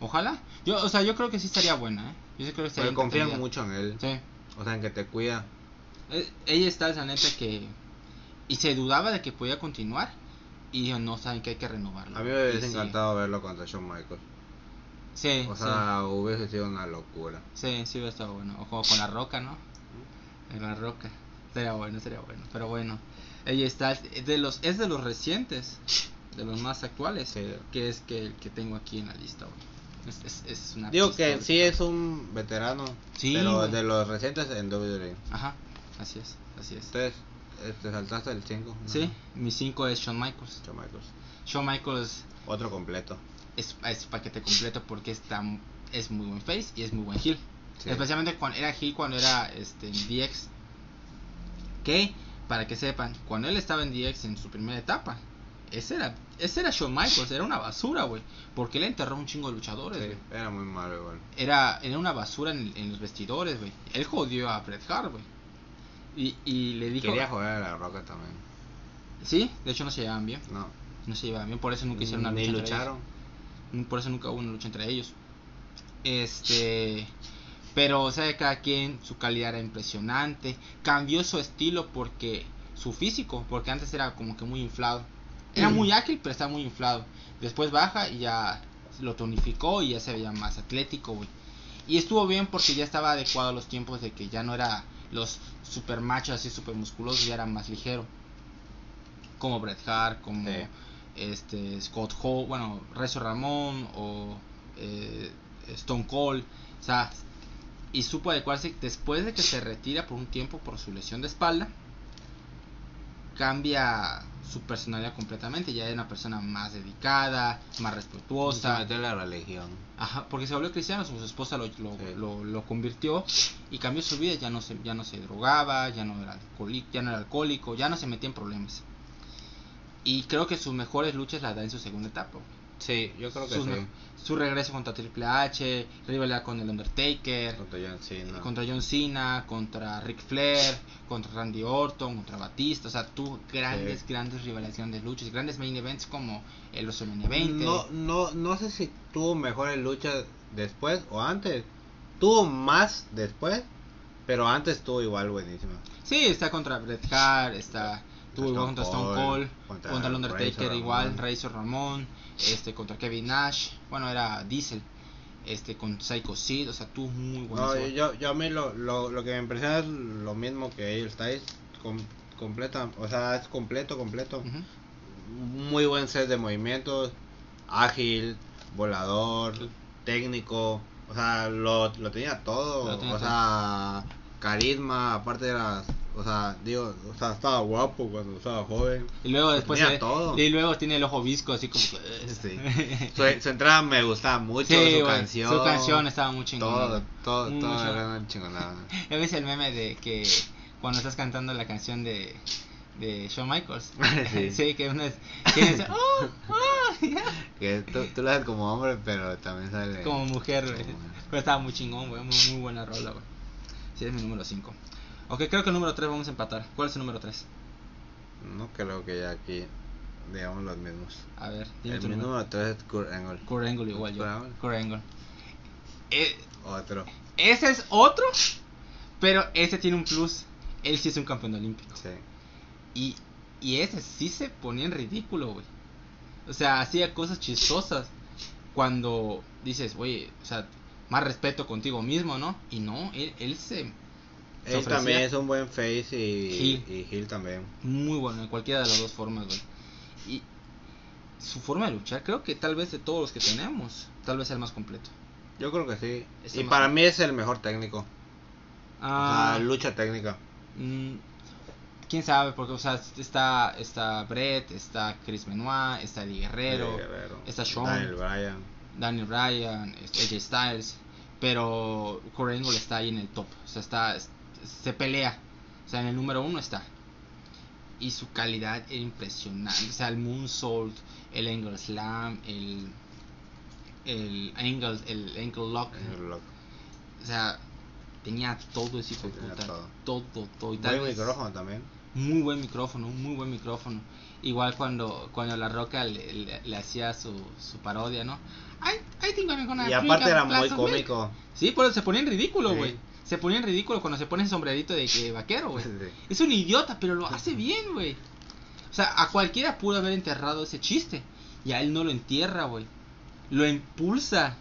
Ojalá. Yo, o sea, yo creo que sí estaría buena, ¿eh? Yo sí creo que estaría confían mucho en él. Sí. O sea, en que te cuida. Eh, Ella está esa neta que. Y se dudaba de que podía continuar. Y no, saben que hay que renovarlo. A mí me hubiese encantado verlo contra Shawn Michaels. Sí, O sea, hubiese sido una locura. sí, sí, hubiera estado bueno. O como con la roca, ¿no? En la roca. Sería bueno, sería bueno. Pero bueno, ella está. Es de los, es de los recientes. De los más actuales. Sí. Que es que el que tengo aquí en la lista. Es, es, es una Digo que sí es un veterano, Sí, pero de los recientes en WWE. Ajá, así es, así es. Ustedes eh, te saltaste el 5. Sí, mi 5 es Shawn Michaels. Shawn Michaels. Shawn Michaels Otro completo. es, es paquete completo porque está, es muy buen face y es muy buen heel. Sí. Especialmente cuando era heel cuando era este, en DX. Que, para que sepan, cuando él estaba en DX en su primera etapa, ese era, ese era Shawn Michaels, era una basura, güey. Porque él enterró un chingo de luchadores, Sí, güey. era muy malo igual. Era, era una basura en, en los vestidores, güey. Él jodió a Bret Hart, güey. Y, y le dijo... Quería jugar a la roca también. Sí, de hecho no se llevaban bien. No. No se llevaban bien, por eso nunca hicieron una Ni lucha entre lucharon. ellos. Por eso nunca hubo una lucha entre ellos. Este. Pero, o sea, cada quien, su calidad era impresionante. Cambió su estilo porque. Su físico, porque antes era como que muy inflado. Era muy ágil, pero estaba muy inflado. Después baja y ya lo tonificó y ya se veía más atlético, güey. Y estuvo bien porque ya estaba adecuado a los tiempos de que ya no era los super machos así super musculosos, ya era más ligero. Como Bret Hart, como Sí. este Scott Hall, bueno, Rezo Ramón o eh, Stone Cold, o sea, y supo adecuarse después de que se retira por un tiempo por su lesión de espalda, cambia su personalidad completamente, ya es una persona más dedicada, más Se respetuosa, metió en la religión. Ajá, porque se volvió cristiano, su, esposa lo, lo, Sí. lo, lo convirtió y cambió su vida, ya no se, ya no se drogaba, ya no era alcohólico, ya no era alcohólico, ya no se metía en problemas. Y creo que sus mejores luchas las da en su segunda etapa. Sí, yo creo que Sus sí. Su regreso contra Triple H, rivalidad con el Undertaker, Contra John Cena. contra John Cena, contra Ric Flair, contra Randy Orton, contra Batista, o sea, tuvo grandes, Sí. grandes rivalidades, grandes luchas, grandes main events como el WrestleMania 20. No, no, no sé si tuvo mejores luchas después o antes. Tuvo más después, pero antes tuvo igual buenísima. Sí, está contra Bret Hart, está tuvo igual contra Stone Cold, contra contra, el Undertaker Razor igual, Ramón. Razor Ramón, este contra Kevin Nash, bueno era Diesel, este con Psycho Sid, o sea, tuvo muy buenas. No, yo, yo a mí lo, lo, lo que me impresiona es lo mismo que ellos estáis com, completa, o sea, es completo, completo. Muy buen set de movimientos, ágil, volador, Sí. técnico, o sea, lo, lo tenía todo, Lo tenía o todo. sea, carisma, aparte era, o sea, digo, o sea, estaba guapo cuando estaba joven. Y luego después tenía se- todo. y luego tiene el ojo visco así como que- Sí. Su, su entrada me gustaba mucho, Sí, su canción. su canción estaba muy chingona. Todo, todo, Muy todo era una chingonada. Ya ves el meme de que cuando estás cantando la canción de de Shawn Michaels. Sí. que uno es, tienes, oh, oh, Que tú, tú lo haces como hombre, pero también sale. como mujer, como mujer. Pero estaba muy chingón, güey. Muy, muy buena rola, güey. Sí, es mi número 5. Ok, creo que el número 3 vamos a empatar. ¿Cuál es el número 3? No creo que ya aquí digamos los mismos. A ver, dime El tu número. número 3 es Kurt Angle. Kurt Angle igual yo. Angle. Kurt Angle. Eh, Otro. ese es otro, pero ese tiene un plus. Él sí es un campeón olímpico. Sí. Y, y ese sí se ponía en ridículo, güey. O sea, hacía cosas chistosas. Cuando dices, oye, o sea, más respeto contigo mismo, ¿no? Y no, él, él se... Él ofrecía también es un buen face y Heel. y Hill también. Muy bueno, en cualquiera de las dos formas, güey. Y su forma de luchar, creo que tal vez de todos los que tenemos, tal vez el más completo. Yo creo que sí. Y para bien. mí es el mejor técnico. Ah, O sea, lucha técnica. mm, quién sabe, porque o sea, está está Brett, está Chris Benoit, está Eddie Guerrero, Guerrero, está Shawn. Daniel Bryan. Daniel Bryan, este, AJ Styles, pero Kurt Angle está ahí en el top, o sea, está se pelea, o sea, en el número uno está. Y su calidad era impresionante, o sea, el moonsault, el angle slam, el el angle el ankle lock, el loco. o sea, tenía todo ese hijo de puta, todo. todo, todo, y tal Buen vez- micrófono también. muy buen micrófono, un muy buen micrófono. Igual cuando, cuando La Roca le, le- le hacía su, su parodia, ¿no? I, I think I'm gonna Y aparte era muy of milk". cómico. Sí, pero se ponía en ridículo, Sí. Se ponía en ridículo cuando se pone ese sombrerito de que vaquero, güey. Sí. Es un idiota, pero lo hace bien, güey. O sea, a cualquiera pudo haber enterrado ese chiste. Y a él no lo entierra, güey. Lo impulsa.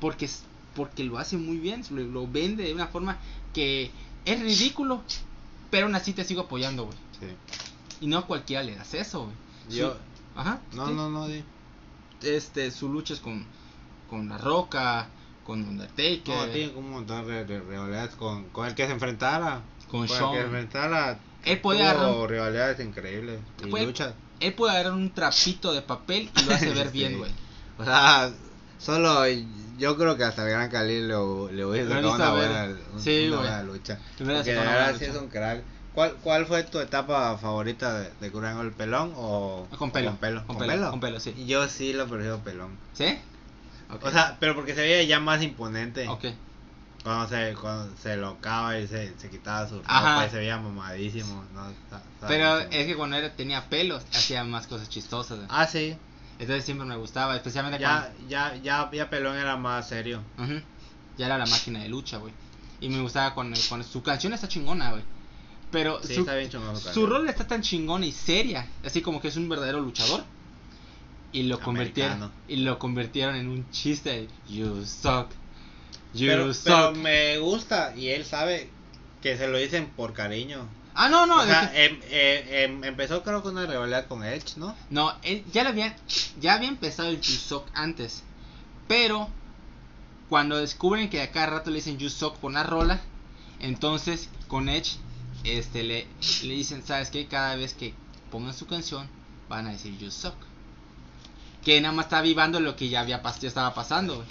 Porque, porque lo hace muy bien. Lo, lo vende de una forma que es ridículo. Pero aún así te sigo apoyando, güey. Sí. Y no a cualquiera le das eso, güey. Su- Yo, Ajá. no, sí. no, no, di. Este, su lucha es con, con La Roca, con Undertaker, No, tiene un montón de, de rivalidades con, con el que se enfrentara. con el que se Shawn. enfrentara. Él tuvo agarrar, rivalidades increíbles. Y Puede- luchas. él puede agarrar un trapito de papel y lo hace ver Sí. bien, güey. O sea, solo yo creo que hasta el Gran Cali le, le hubiese sacado una buena, un- Sí, una buena lucha. Porque de verdad sí es un crack. ¿Cuál, ¿Cuál fue tu etapa favorita de, de el pelón o Con pelo, Con pelo. con ¿Con pelo, pelo? con pelo, sí. Yo sí lo prefiero pelón. ¿Sí? O sea, pero porque se veía ya más imponente. Ok. Cuando se, cuando se locaba y se, se quitaba su Ajá. ropa y se veía mamadísimo. ¿no? Pero es que cuando era, tenía pelos, hacía más cosas chistosas. Ah, sí. Entonces siempre me gustaba, especialmente Ya, ya, ya, ya pelón era más serio. cuando... Ujú. Ya era la máquina de lucha, güey. Y me gustaba cuando, cuando su canción está chingona, güey. Pero Sí, su, está bien chingón su rol está tan chingona y seria, así como que es un verdadero luchador. Y lo convirtieron y lo convirtieron en un chiste you suck. You pero, suck. pero me gusta y él sabe que se lo dicen por cariño. Ah, no, no, o sea, es que- em- eh, em- empezó creo con una rivalidad con Edge, ¿no? no, él ya le había ya había empezado el you suck antes. Pero cuando descubren que a cada rato le dicen you suck por una rola, entonces con Edge este le, le dicen, ¿sabes qué? Cada vez que pongan su canción van a decir you suck. Que nada más está avivando lo que ya había pas- ya estaba pasando. güey.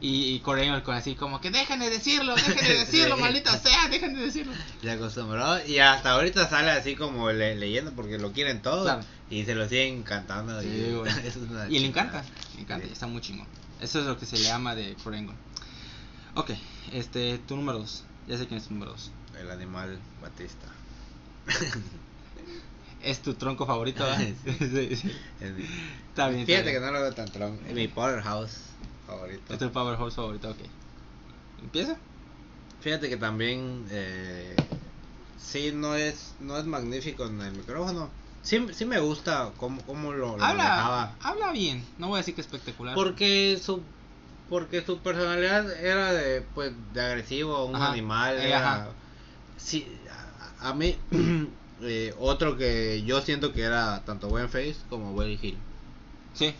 Y, y Corey con así como que dejen de decirlo, dejen de decirlo, Sí. maldita sea, dejen de decirlo. Se acostumbró y hasta ahorita sale así como le- leyendo porque lo quieren todo Claro. y se lo siguen cantando. Sí, y, es Y le encanta, le encanta, Sí. está muy chingón. Eso es lo que se le ama de Angle. Ok, este, tu número 2. Ya sé quién es tu número 2. El animal Batista. Es tu tronco favorito, ¿verdad? Sí. Sí, mi- Está bien. Fíjate está que no lo veo tan tron. Es mi powerhouse favorito. Es tu powerhouse favorito, ok. ¿Empieza? Fíjate que también eh, sí no es no es magnífico en el micrófono. Sí, sí me gusta cómo, cómo lo, lo Habla, manejaba. habla bien. No voy a decir que espectacular. Porque su porque su personalidad era de pues de agresivo, un Ajá, animal. eh, era- ajá. sí, a, a mí eh, otro que yo siento que era tanto buen face como buen heel. Sí,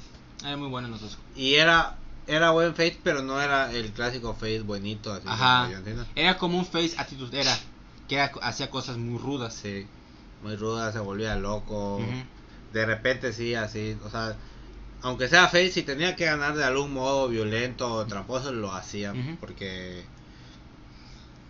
es muy bueno en los dos. Y era era buen face, pero no era el clásico face bonito así Ajá. como. Era como un face atitudera. Que era, hacía cosas muy rudas. Sí, muy ruda, se volvía loco. De repente sí, así, o sea, aunque sea face, si tenía que ganar de algún modo violento o tramposo, lo hacía, porque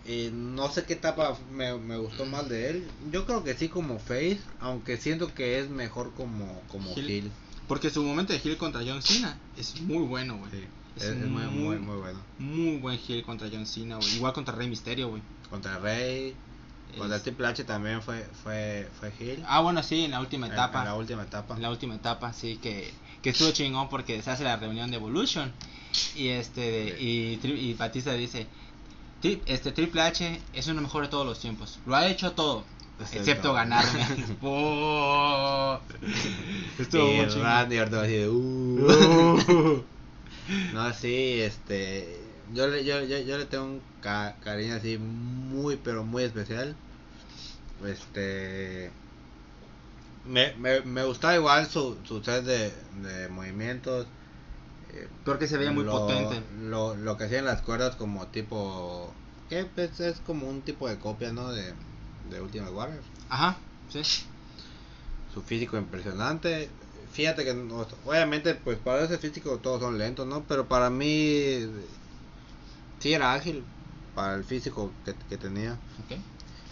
eh, no sé qué etapa me, me gustó más de él. Yo creo que sí como face, aunque siento que es mejor como, como heel. Porque su momento de heel contra John Cena es muy bueno, güey. Sí, Es muy, muy- muy, bueno. Muy buen heel contra John Cena, güey. Igual contra Rey Misterio, güey. Contra Rey, contra Es- Triple H también fue, fue, fue heel. Ah, bueno, sí, en la última etapa. En la última etapa. En la última etapa, sí, que, que estuvo chingón porque se hace la reunión de Evolution. Y este de- y, y Batista dice, "Tri- este Triple H es uno mejor de todos los tiempos. Lo ha hecho todo. Excepto- Excepto ganarme. Oh. Estuvo y muy chingón. Randy Orton así de, "Uh". No, sí, este. Yo le, yo, yo, yo le tengo un ca- cariño así muy, pero muy especial. Este. Me, me, me gustaba igual su, su set de, de movimientos. Eh, Porque se veía muy lo, potente. Lo, lo que hacían las cuerdas como tipo... Que pues es como un tipo de copia, ¿no? De, de Ultimate Warrior. Ajá, sí. Su físico impresionante. Fíjate que no- obviamente pues para ese físico todos son lentos, ¿no? Pero para mí sí era ágil para el físico que, que tenía. Ok.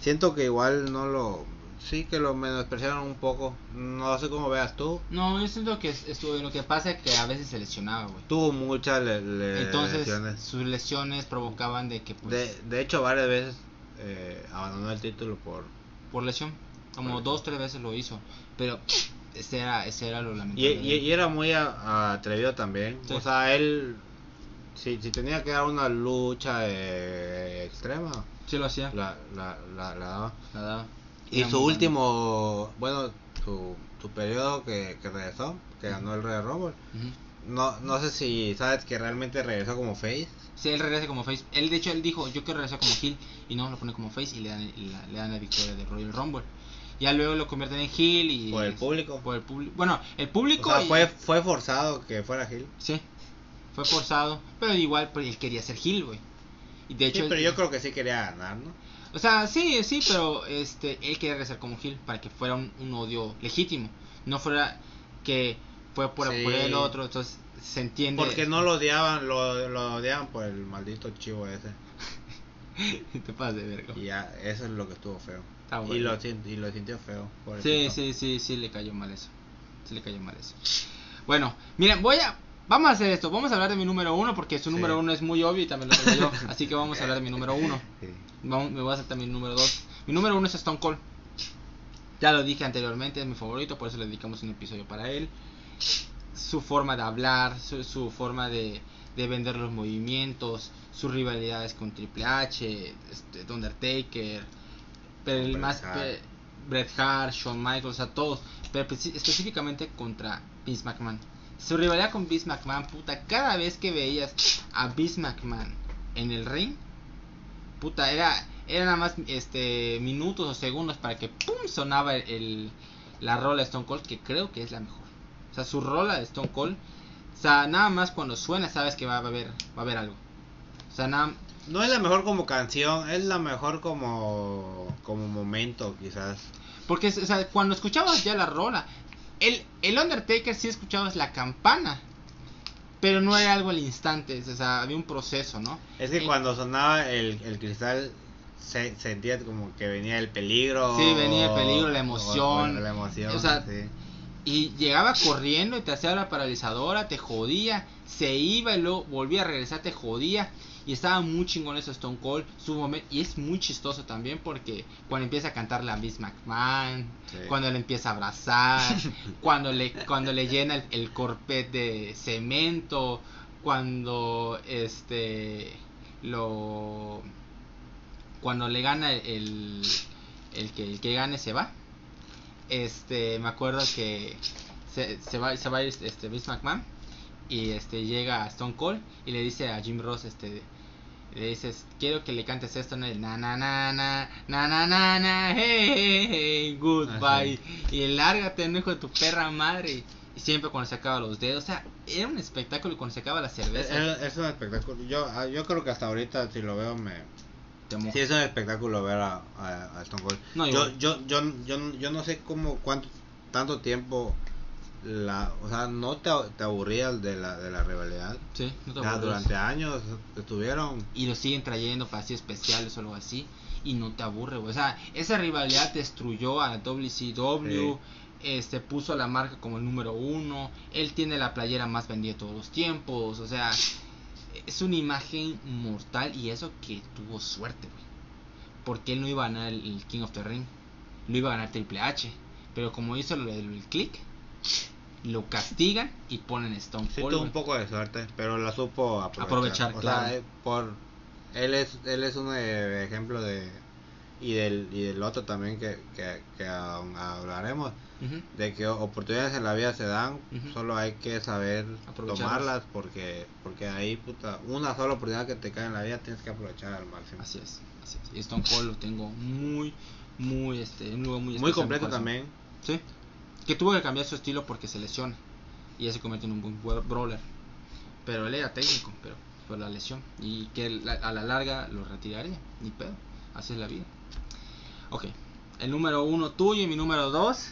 Siento que igual no lo... Sí que lo menospreciaron un poco. No sé cómo veas tú. No, yo siento que es- estuvo lo que pasa es que a veces se lesionaba, güey. Tuvo muchas le- le- Entonces, lesiones. sus lesiones provocaban de que, pues, De, de hecho, varias veces eh, abandonó el título por... por lesión, como Por dos, lesión. tres veces lo hizo. Pero ese era, ese era lo Y, lamentable. y- y era muy a- atrevido también. Sí. O sea, él... Si, si tenía que dar una lucha eh, extrema, Sí lo hacía, la, la, la, la daba. la daba. Y su último, bueno, su, su periodo que, que regresó, que ganó el Royal Rumble. No, no sé si sabes que realmente regresó como face. Sí, él regresa como face. Él, de hecho, él dijo, yo quiero regresar como heel. Y no, lo pone como face y le dan, la, le dan la victoria del Royal Rumble. Ya luego lo convierten en heel y... Por el público. Por el público. Bueno, el O público... sea, y- fue, fue forzado que fuera Hill. Sí, fue forzado. Pero igual, pues, él quería ser heel, güey. Y de hecho... Sí, pero yo creo que sí quería ganar, ¿no? O sea, sí, sí, pero este, él quería regresar como heel para que fuera un, un odio legítimo. No fuera que fue por, Sí. por el otro, entonces se entiende. Porque no lo odiaban, lo, lo odiaban por el maldito chivo ese. Te pasas de verga. Y ya, eso es lo que estuvo feo. Está Y, lo, sin- y lo sintió feo. Sí, sí, sí, sí, le cayó mal eso. Sí le cayó mal eso. Bueno, miren, voy a... Vamos a hacer esto, vamos a hablar de mi número uno porque su Sí. número uno es muy obvio y también lo tengo yo. Así que vamos a hablar de mi número uno. Sí. Me voy a hacer también mi número 2. Mi número 1 es Stone Cold. Ya lo dije anteriormente, es mi favorito, por eso le dedicamos un episodio para él. Su forma de hablar, su, su forma de, de vender los movimientos, sus rivalidades con Triple H, este, Undertaker, pero el más Hart. Bret Hart, Shawn Michaels, a todos, pero especi- específicamente contra Vince McMahon. Su rivalidad con Vince McMahon, puta, cada vez que veías a Vince McMahon en el ring, puta, era, era nada más este minutos o segundos para que pum sonaba el, el- la rola de Stone Cold, que creo que es la mejor. O sea, su rola de Stone Cold, o sea, nada más cuando suena sabes que va a haber, va a haber algo. O sea, nada, No es la mejor como canción, es la mejor como, como momento, quizás. porque o sea, cuando escuchabas ya la rola, el, el Undertaker sí escuchabas la campana, pero no era algo al instante, o sea, había un proceso, ¿no? Es que Eh, cuando sonaba el, el cristal, se sentía como que venía el peligro. Sí, venía el peligro, la o- emoción. o la emoción, O sea, sí. Y llegaba corriendo y te hacía la paralizadora, te jodía, se iba y luego volvía a regresar, te jodía. Y estaba muy chingón eso Stone Cold, su momento, y es muy chistoso también porque cuando empieza a cantar la Miss McMahon, Sí. cuando le empieza a abrazar, cuando le cuando le llena el, el corpet de cemento, cuando este lo cuando le gana el el que el que gane se va este me acuerdo que se, se va se va este Vince McMahon y este llega a Stone Cold y le dice a Jim Ross este le dices, quiero que le cantes esto, no, na na na na, na na na na, hey, hey, hey goodbye. Y lárgate, no hijo de tu perra madre. Y siempre cuando se acaba los dedos, o sea, era un espectáculo cuando se acaba la cerveza. Es, un espectáculo, yo, ah, yo creo que hasta ahorita si lo veo me... Sí, es un espectáculo ver a, a, a Stone Cold. Yo, yo, yo, yo, yo no sé cómo, cuánto, tanto tiempo la, o sea, no te, te aburrías de la, de la rivalidad. sí no te durante años estuvieron. y lo siguen trayendo para así especiales o algo así y no te aburre, güey. O sea, esa rivalidad destruyó a WCW, este puso a la marca como el número uno, él tiene la playera más vendida de todos los tiempos, o sea, es una imagen mortal y eso que tuvo suerte, güey. Porque él no iba a ganar el, el King of the Ring, lo iba a ganar Triple H, pero como hizo lo del click, lo castigan y ponen Stone Sí, Cold. tuvo un poco de suerte, pero la supo aprovechar. Aprovechar, o claro. sea, eh, por él es él es un eh, ejemplo de y del y del otro también que que, que hablaremos de que oportunidades en la vida se dan, solo hay que saber tomarlas porque porque ahí puta, una sola oportunidad que te cae en la vida tienes que aprovechar al máximo. Así es, así es. Y Stone Cold lo tengo muy, muy, este, un lugar muy Muy completo también. Sí, Que tuvo que cambiar su estilo porque se lesiona. Y ya se convierte en un buen brawler. Pero él era técnico, pero por la lesión. Y que la- a la larga lo retiraría. Ni pedo. Así es la vida. Ok. El número uno tuyo y mi número dos.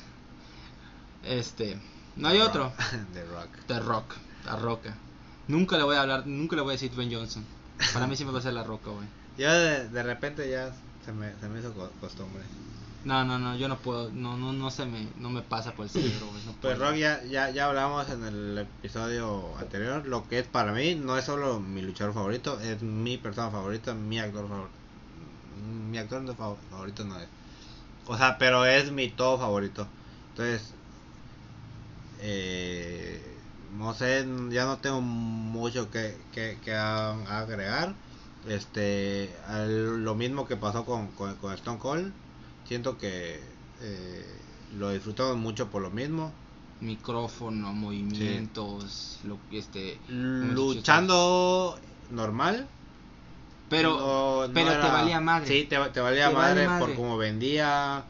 Este. No hay The otro. Rock. The Rock. The Rock. La Roca. Nunca le voy a hablar, nunca le voy a decir Dwayne Johnson. Para mí siempre va a ser La Roca, güey. Yo de, de repente ya se me, se me hizo co- costumbre. No, no, no, yo no puedo, no, no, no se me, no me pasa por el cerebro, güey. No Pues. Rock ya, ya, ya hablamos en el episodio anterior, lo que es para mí no es solo mi luchador favorito, es mi persona favorita, mi actor favorito. Mi actor no favorito no es. O sea, pero es mi todo favorito. Entonces, eh, no sé, ya no tengo mucho que, que, que a- agregar. Este, al- lo mismo que pasó con, con, con Stone Cold, siento que eh, lo disfrutamos mucho por lo mismo. Micrófono, movimientos, lo, este, Luchando normal. pero, no- no pero te valía madre. Sí, te, te valía Te vale madre, por cómo vendía,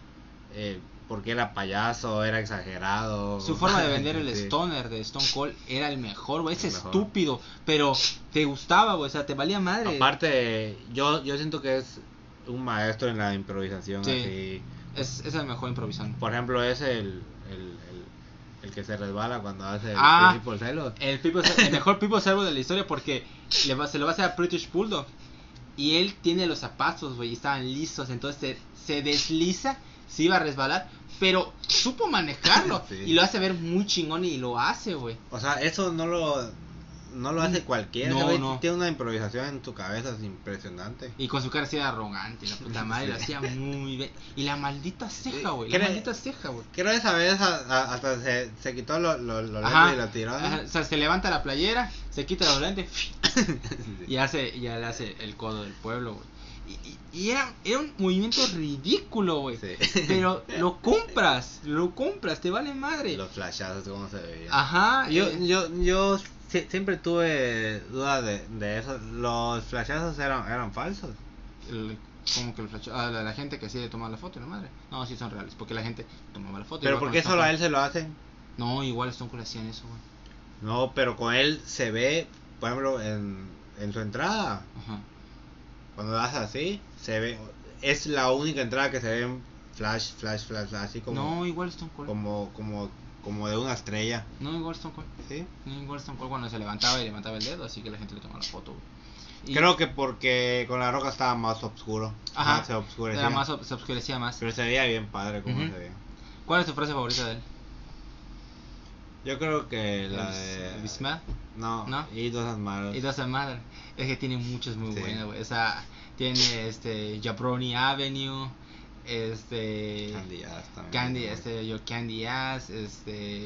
eh, porque era payaso, era exagerado. Su forma de vender el Sí. stoner de Stone Cold era el mejor, güey. Es El mejor. estúpido, pero te gustaba, güey. O sea, te valía madre. Aparte, yo, yo siento que es un maestro en la improvisación. Sí. Así. Es, es el mejor improvisando. Por ejemplo, es el, el, el, el que se resbala cuando hace el Ah. celo. El, people, el mejor people servo de la historia porque le va, se lo va a hacer a British Bulldog. Y él tiene los zapatos, güey, y estaban lisos. Entonces se, se desliza, se iba a resbalar. Pero supo manejarlo. Sí. Y lo hace ver muy chingón y lo hace, güey. O sea, eso no lo, no lo hace cualquiera. No. Tiene una improvisación en tu cabeza es impresionante. Y con su cara así arrogante. La puta madre lo hacía muy bien. Y la maldita ceja, güey. La ¿Qué le- maldita ceja, güey. Creo esa vez hasta se, se quitó los lo, lo lentes y lo tiró. O sea, se levanta la playera, se quita los lentes y hace, ya le hace el codo del pueblo, güey. Y, y- y era, era un movimiento ridículo, güey. Sí. Pero lo compras, lo compras, te vale madre. Los flashazos, cómo se veían. Ajá. Yo, eh, yo, yo si- siempre tuve duda de, de eso. Los flashazos eran, eran falsos. el- como que el flash- ah, la, la gente que sí le toma la foto, la madre. No, sí son reales, porque la gente tomaba la foto. Pero ¿por qué solo a él se lo hacen? No, igual Stone Cold hacían eso, güey. No, pero con él se ve, por ejemplo, en, en su entrada. Ajá. Cuando das así, se ve. Es la única entrada que se ve en flash, flash, flash, flash, así como, No, igual Stone Cold. como, como, como de una estrella. No, igual Stone Cold. ¿sí? No, igual Stone Cold cuando se levantaba y levantaba el dedo, así que la gente le tomaba la foto. Y Creo que porque con la roca estaba más oscuro. Ajá. Más se oscurecía. era más, ob- se oscurecía más. Pero se veía bien padre como se veía. ¿Cuál es tu frase favorita de él? Yo creo que la ¿El- de. Bismarck? No, ¿No? y dos malas. It doesn't matter. Es que tiene muchas muy Sí. buenas, güey. O sea, tiene este Jabroni Avenue, este Candy Ass también. Candy, este Your Candy Ass, este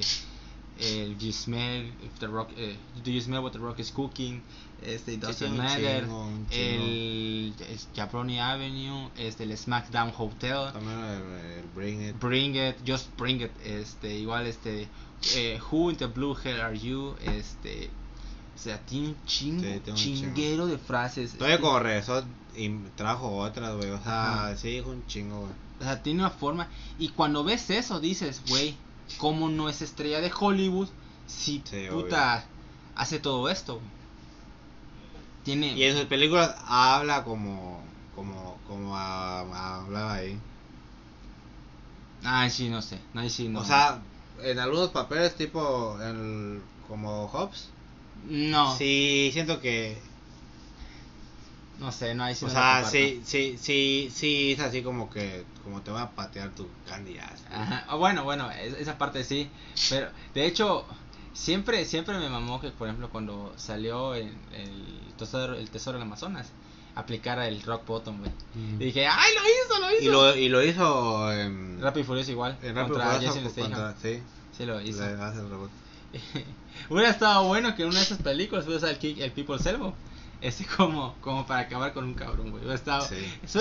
el You Smell if the Rock, eh, Do You Smell what the Rock is cooking, este It Doesn't Matter, chingo, un chingo. el es Jabroni Avenue, este el SmackDown Hotel, También el, el Bring It. Bring It, Just Bring It, este, igual este, eh, Who in the Blue Hell Are You, este, o sea, tiene un chingo, Sí, tiene un chinguero de frases. Todavía este, como regresó y trajo otras, güey. O sea, Ajá. sí, dijo un chingo, güey. O sea, tiene una forma, y cuando ves eso dices, güey, ¿cómo no es estrella de Hollywood si Sí, puta hace todo esto? Tiene... Y en sus películas habla como. Como, como a- a- hablaba ahí. Ay, sí, no sé, ay, sí, no. O sea, en algunos papeles, tipo. El, como Hobbs. No, Sí, siento que. no sé, no, ahí sí O no sea, sí, sí, sí, sí, es así como que. Como te va a patear tu candy ass. Ajá, ah, bueno, bueno, es- esa parte sí, pero de hecho siempre siempre me mamó que por ejemplo cuando salió el, el tesoro el tesoro del Amazonas aplicara el rock bottom, güey. Mm. Y dije, "Ay, lo hizo, lo hizo." Y lo, y lo hizo en. Rápido y Furioso igual en contra Jason Statham. Sí, Sí lo hizo. le hace el robot. Hubiera estado bueno que en una de esas películas fuera el, el People Servo. Este como, como para acabar con un cabrón, güey. Estado. Sí. Eso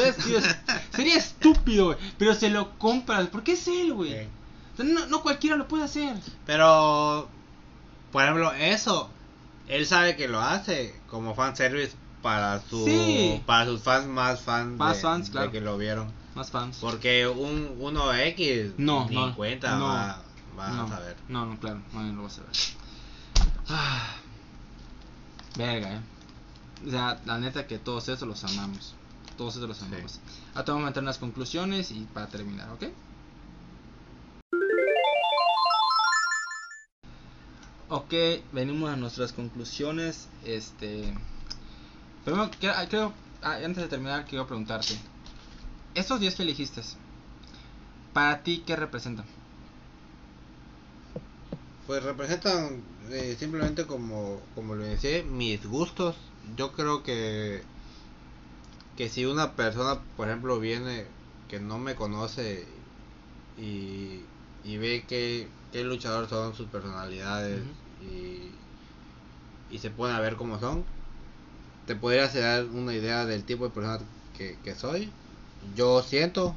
sería estúpido, güey. Pero se lo compras. Porque es él, güey. Sí. No, no cualquiera lo puede hacer. Pero, por ejemplo, eso, él sabe que lo hace como fanservice para su Sí. para sus fans más fans, Más de, fans, de claro. que lo vieron. Más fans. Porque un 1X No, ni no, en cuenta no. va, no, a ver. No, no, claro, no, lo vas a ver. Ah, verga, eh. O sea, la neta que todos esos los amamos. Todos esos los Sí. amamos. Ahora vamos a meter unas conclusiones y para terminar, ¿ok? Ok, venimos a nuestras conclusiones. Este. Primero, ah, creo, ah, antes de terminar, quiero preguntarte: Estos 10 que elegiste, ¿para ti qué representan? Pues representan eh, simplemente como, como lo decía, mis gustos. Yo creo que que si una persona, por ejemplo, viene que no me conoce y, y ve que qué luchadores son sus personalidades y, y se pone a ver cómo son, te podría dar una idea del tipo de persona que, que soy. Yo siento,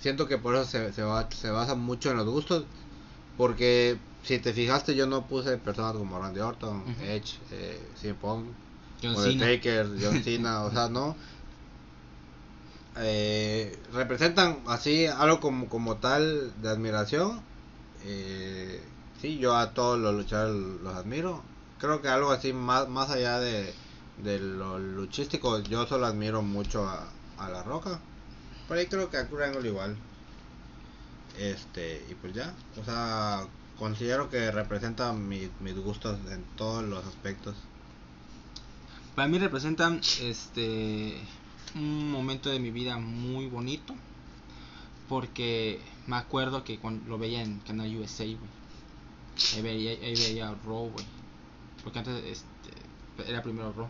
siento que por eso se, se, va- se basa mucho en los gustos, porque si te fijaste yo no puse personas como Randy Orton. Edge, eh, CM Punk, John Cena. Taker, John Cena, o sea, no. Eh, representan así algo como, como tal de admiración. Eh, sí, yo a todos los luchadores los admiro. Creo que algo así más, más allá de, de lo luchístico, yo solo admiro mucho a, a La Roca. Por ahí creo que a Kurt igual. Este, y pues ya, o sea, considero que representa mi- mis gustos en todos los aspectos. Para mí representan este un momento de mi vida muy bonito porque me acuerdo que cuando lo veía en Canal USA. Ahí veía, ahí veía Raw. Porque antes este, era primero Raw.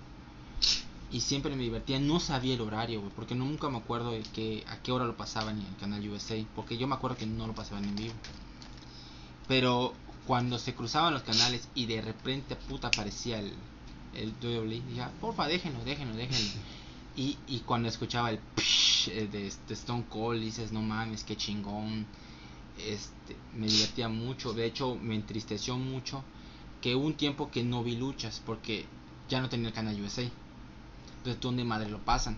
Y siempre me divertía, no sabía el horario, güey, porque nunca me acuerdo de que, a qué hora lo pasaban en canal USA, porque yo me acuerdo que no lo pasaban en vivo. Pero cuando se cruzaban los canales y de repente puta aparecía el, el WWE, dije, "Ah, porfa, déjenlo, déjenlo, déjenlo. Y, y cuando escuchaba el psh, eh, de, de Stone Cold, dices, no mames, qué chingón. Este, me divertía mucho, de hecho me entristeció mucho que hubo un tiempo que no vi luchas porque ya no tenía el canal USA. Entonces, ¿dónde madre lo pasan?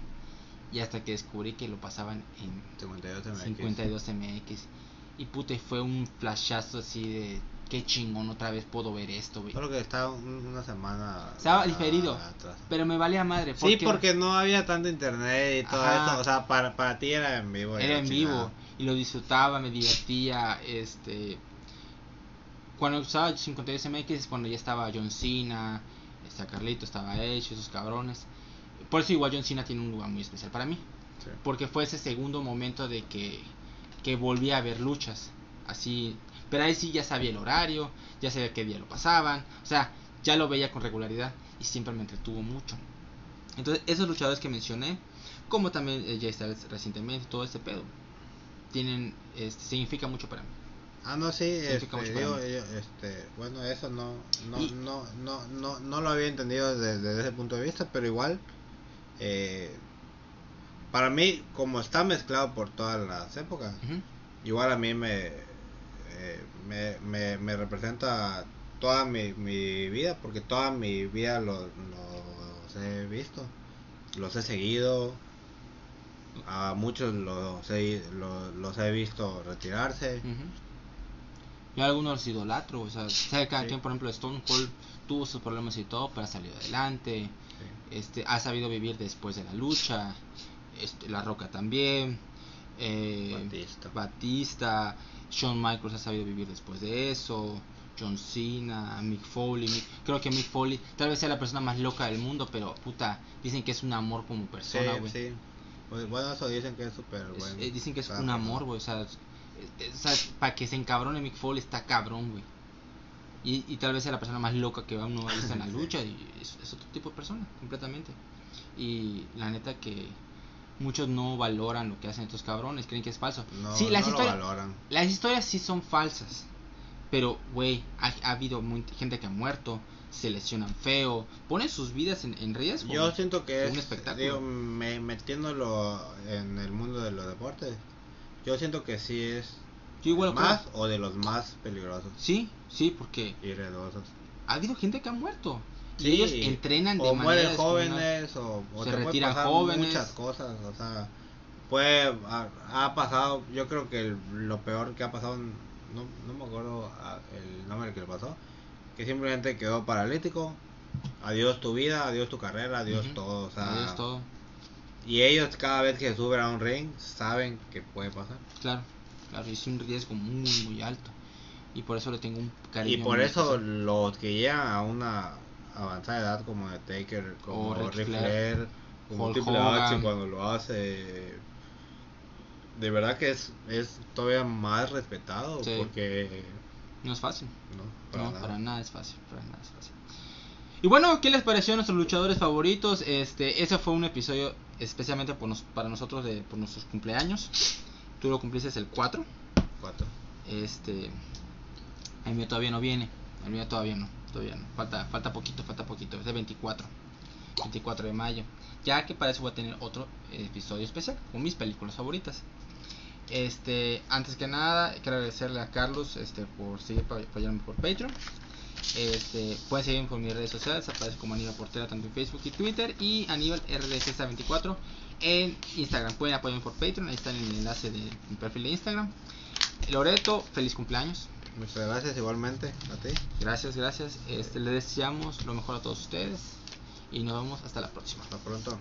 Y hasta que descubrí que lo pasaban en 52 MX. 52 MX. Y puta, fue un flashazo así de qué chingón, otra vez puedo ver esto, güey. Solo que estaba un- una semana. Estaba a- diferido. atrás. Pero me valía madre. Sí, porque no había tanto internet y todo Ajá. eso. O sea, para, para ti era en vivo. era en chingada. vivo y lo disfrutaba, me divertía, este cuando usaba 52 MX es cuando ya estaba John Cena, estaba Carlito, estaba Edge, esos cabrones. Por eso igual John Cena tiene un lugar muy especial para mí, Sí. porque fue ese segundo momento de que que volví a ver luchas, así, pero ahí sí ya sabía el horario, ya sabía qué día lo pasaban, o sea, ya lo veía con regularidad y siempre me entretuvo mucho. Entonces, esos luchadores que mencioné, como también eh, Jay Styles recientemente, todo este pedo, tienen, este, significa mucho para mí. Ah, no, sí, este, digo, yo, este, bueno, eso no, no, Y- no, no, no, no lo había entendido desde, desde ese punto de vista, pero igual, eh, para mí, como está mezclado por todas las épocas, igual a mí me, eh, me, me, me representa toda mi, mi vida, porque toda mi vida lo- los he visto, los he seguido, a muchos los he, los, los he visto retirarse. Ujú. Yo algunos los idolatro, o sea, cada Sí. quien, por ejemplo, Stone Cold tuvo sus problemas y todo, pero ha salido adelante, este, ha sabido vivir después de la lucha, este, La Roca también, eh, Batista. Batista, Shawn Michaels ha sabido vivir después de eso, John Cena, Mick Foley, Mick- creo que Mick Foley tal vez sea la persona más loca del mundo, pero puta, dicen que es un amor como Sí, persona, güey. sí. Pues bueno, eso dicen que es súper bueno. eh, dicen que es un amor, güey. O sea, para que se encabrone Mick Foley está cabrón, güey. Y, y tal vez sea la persona más loca que uno ha visto en la Sí. lucha. Y es, es otro tipo de persona, completamente. Y la neta que muchos no valoran lo que hacen estos cabrones, creen que es falso. No, sí, las, no lo historias, valoran. las historias sí son falsas. Pero, güey, ha, ha habido muy- gente que ha muerto, se lesionan feo, ponen sus vidas en, en riesgo. Yo siento que Es un espectáculo. digo, me, metiéndolo en el mundo de los deportes, yo siento que sí es Yo igual creo- más o de los más peligrosos Sí, sí, porque y riesgosos. ha habido gente que ha muerto. Sí, ellos entrenan de o mueren jóvenes o, o Se te retiran pasar jóvenes. muchas cosas o sea puede ha, ha pasado yo creo que el- lo peor que ha pasado no, no me acuerdo el nombre que le pasó, que simplemente quedó paralítico. Adiós tu vida, adiós tu carrera, adiós Ujú. todo. O sea, Adiós todo. Y ellos cada vez que suben a un ring saben que puede pasar. Claro, claro, es un riesgo muy, muy alto. Y por eso le tengo un cariño. Y por eso especial. los que llegan a una avanzada edad como de Taker, como O Ric Ric Flair, Flair, como Triple. H cuando lo hace, de verdad que es, es todavía más respetado Sí. porque No es fácil. no, para no, nada. para nada es fácil, para nada es fácil. Y bueno, ¿qué les pareció a nuestros luchadores favoritos? Este, ese fue un episodio especialmente por nos- para nosotros de por nuestros cumpleaños. Tú lo cumpliste el 4. Cuatro. Este, el mío todavía no viene. El mío todavía no, Falta, falta poquito, falta poquito. Es el 24. 24 de mayo. Ya que para eso voy a tener otro episodio especial con mis películas favoritas. Este, antes que nada, quiero agradecerle a Carlos este, por seguir apoyarme por Patreon. Este, pueden seguirme por mis redes sociales, aparece como Aníbal Portera tanto en Facebook y Twitter y Aníbal RDZ24 en Instagram. Pueden apoyarme por Patreon, ahí está en el enlace de mi perfil de Instagram. Loreto, feliz cumpleaños. Muchas gracias igualmente a ti. Gracias, gracias. Este, le deseamos lo mejor a todos ustedes y nos vemos hasta la próxima. Hasta pronto.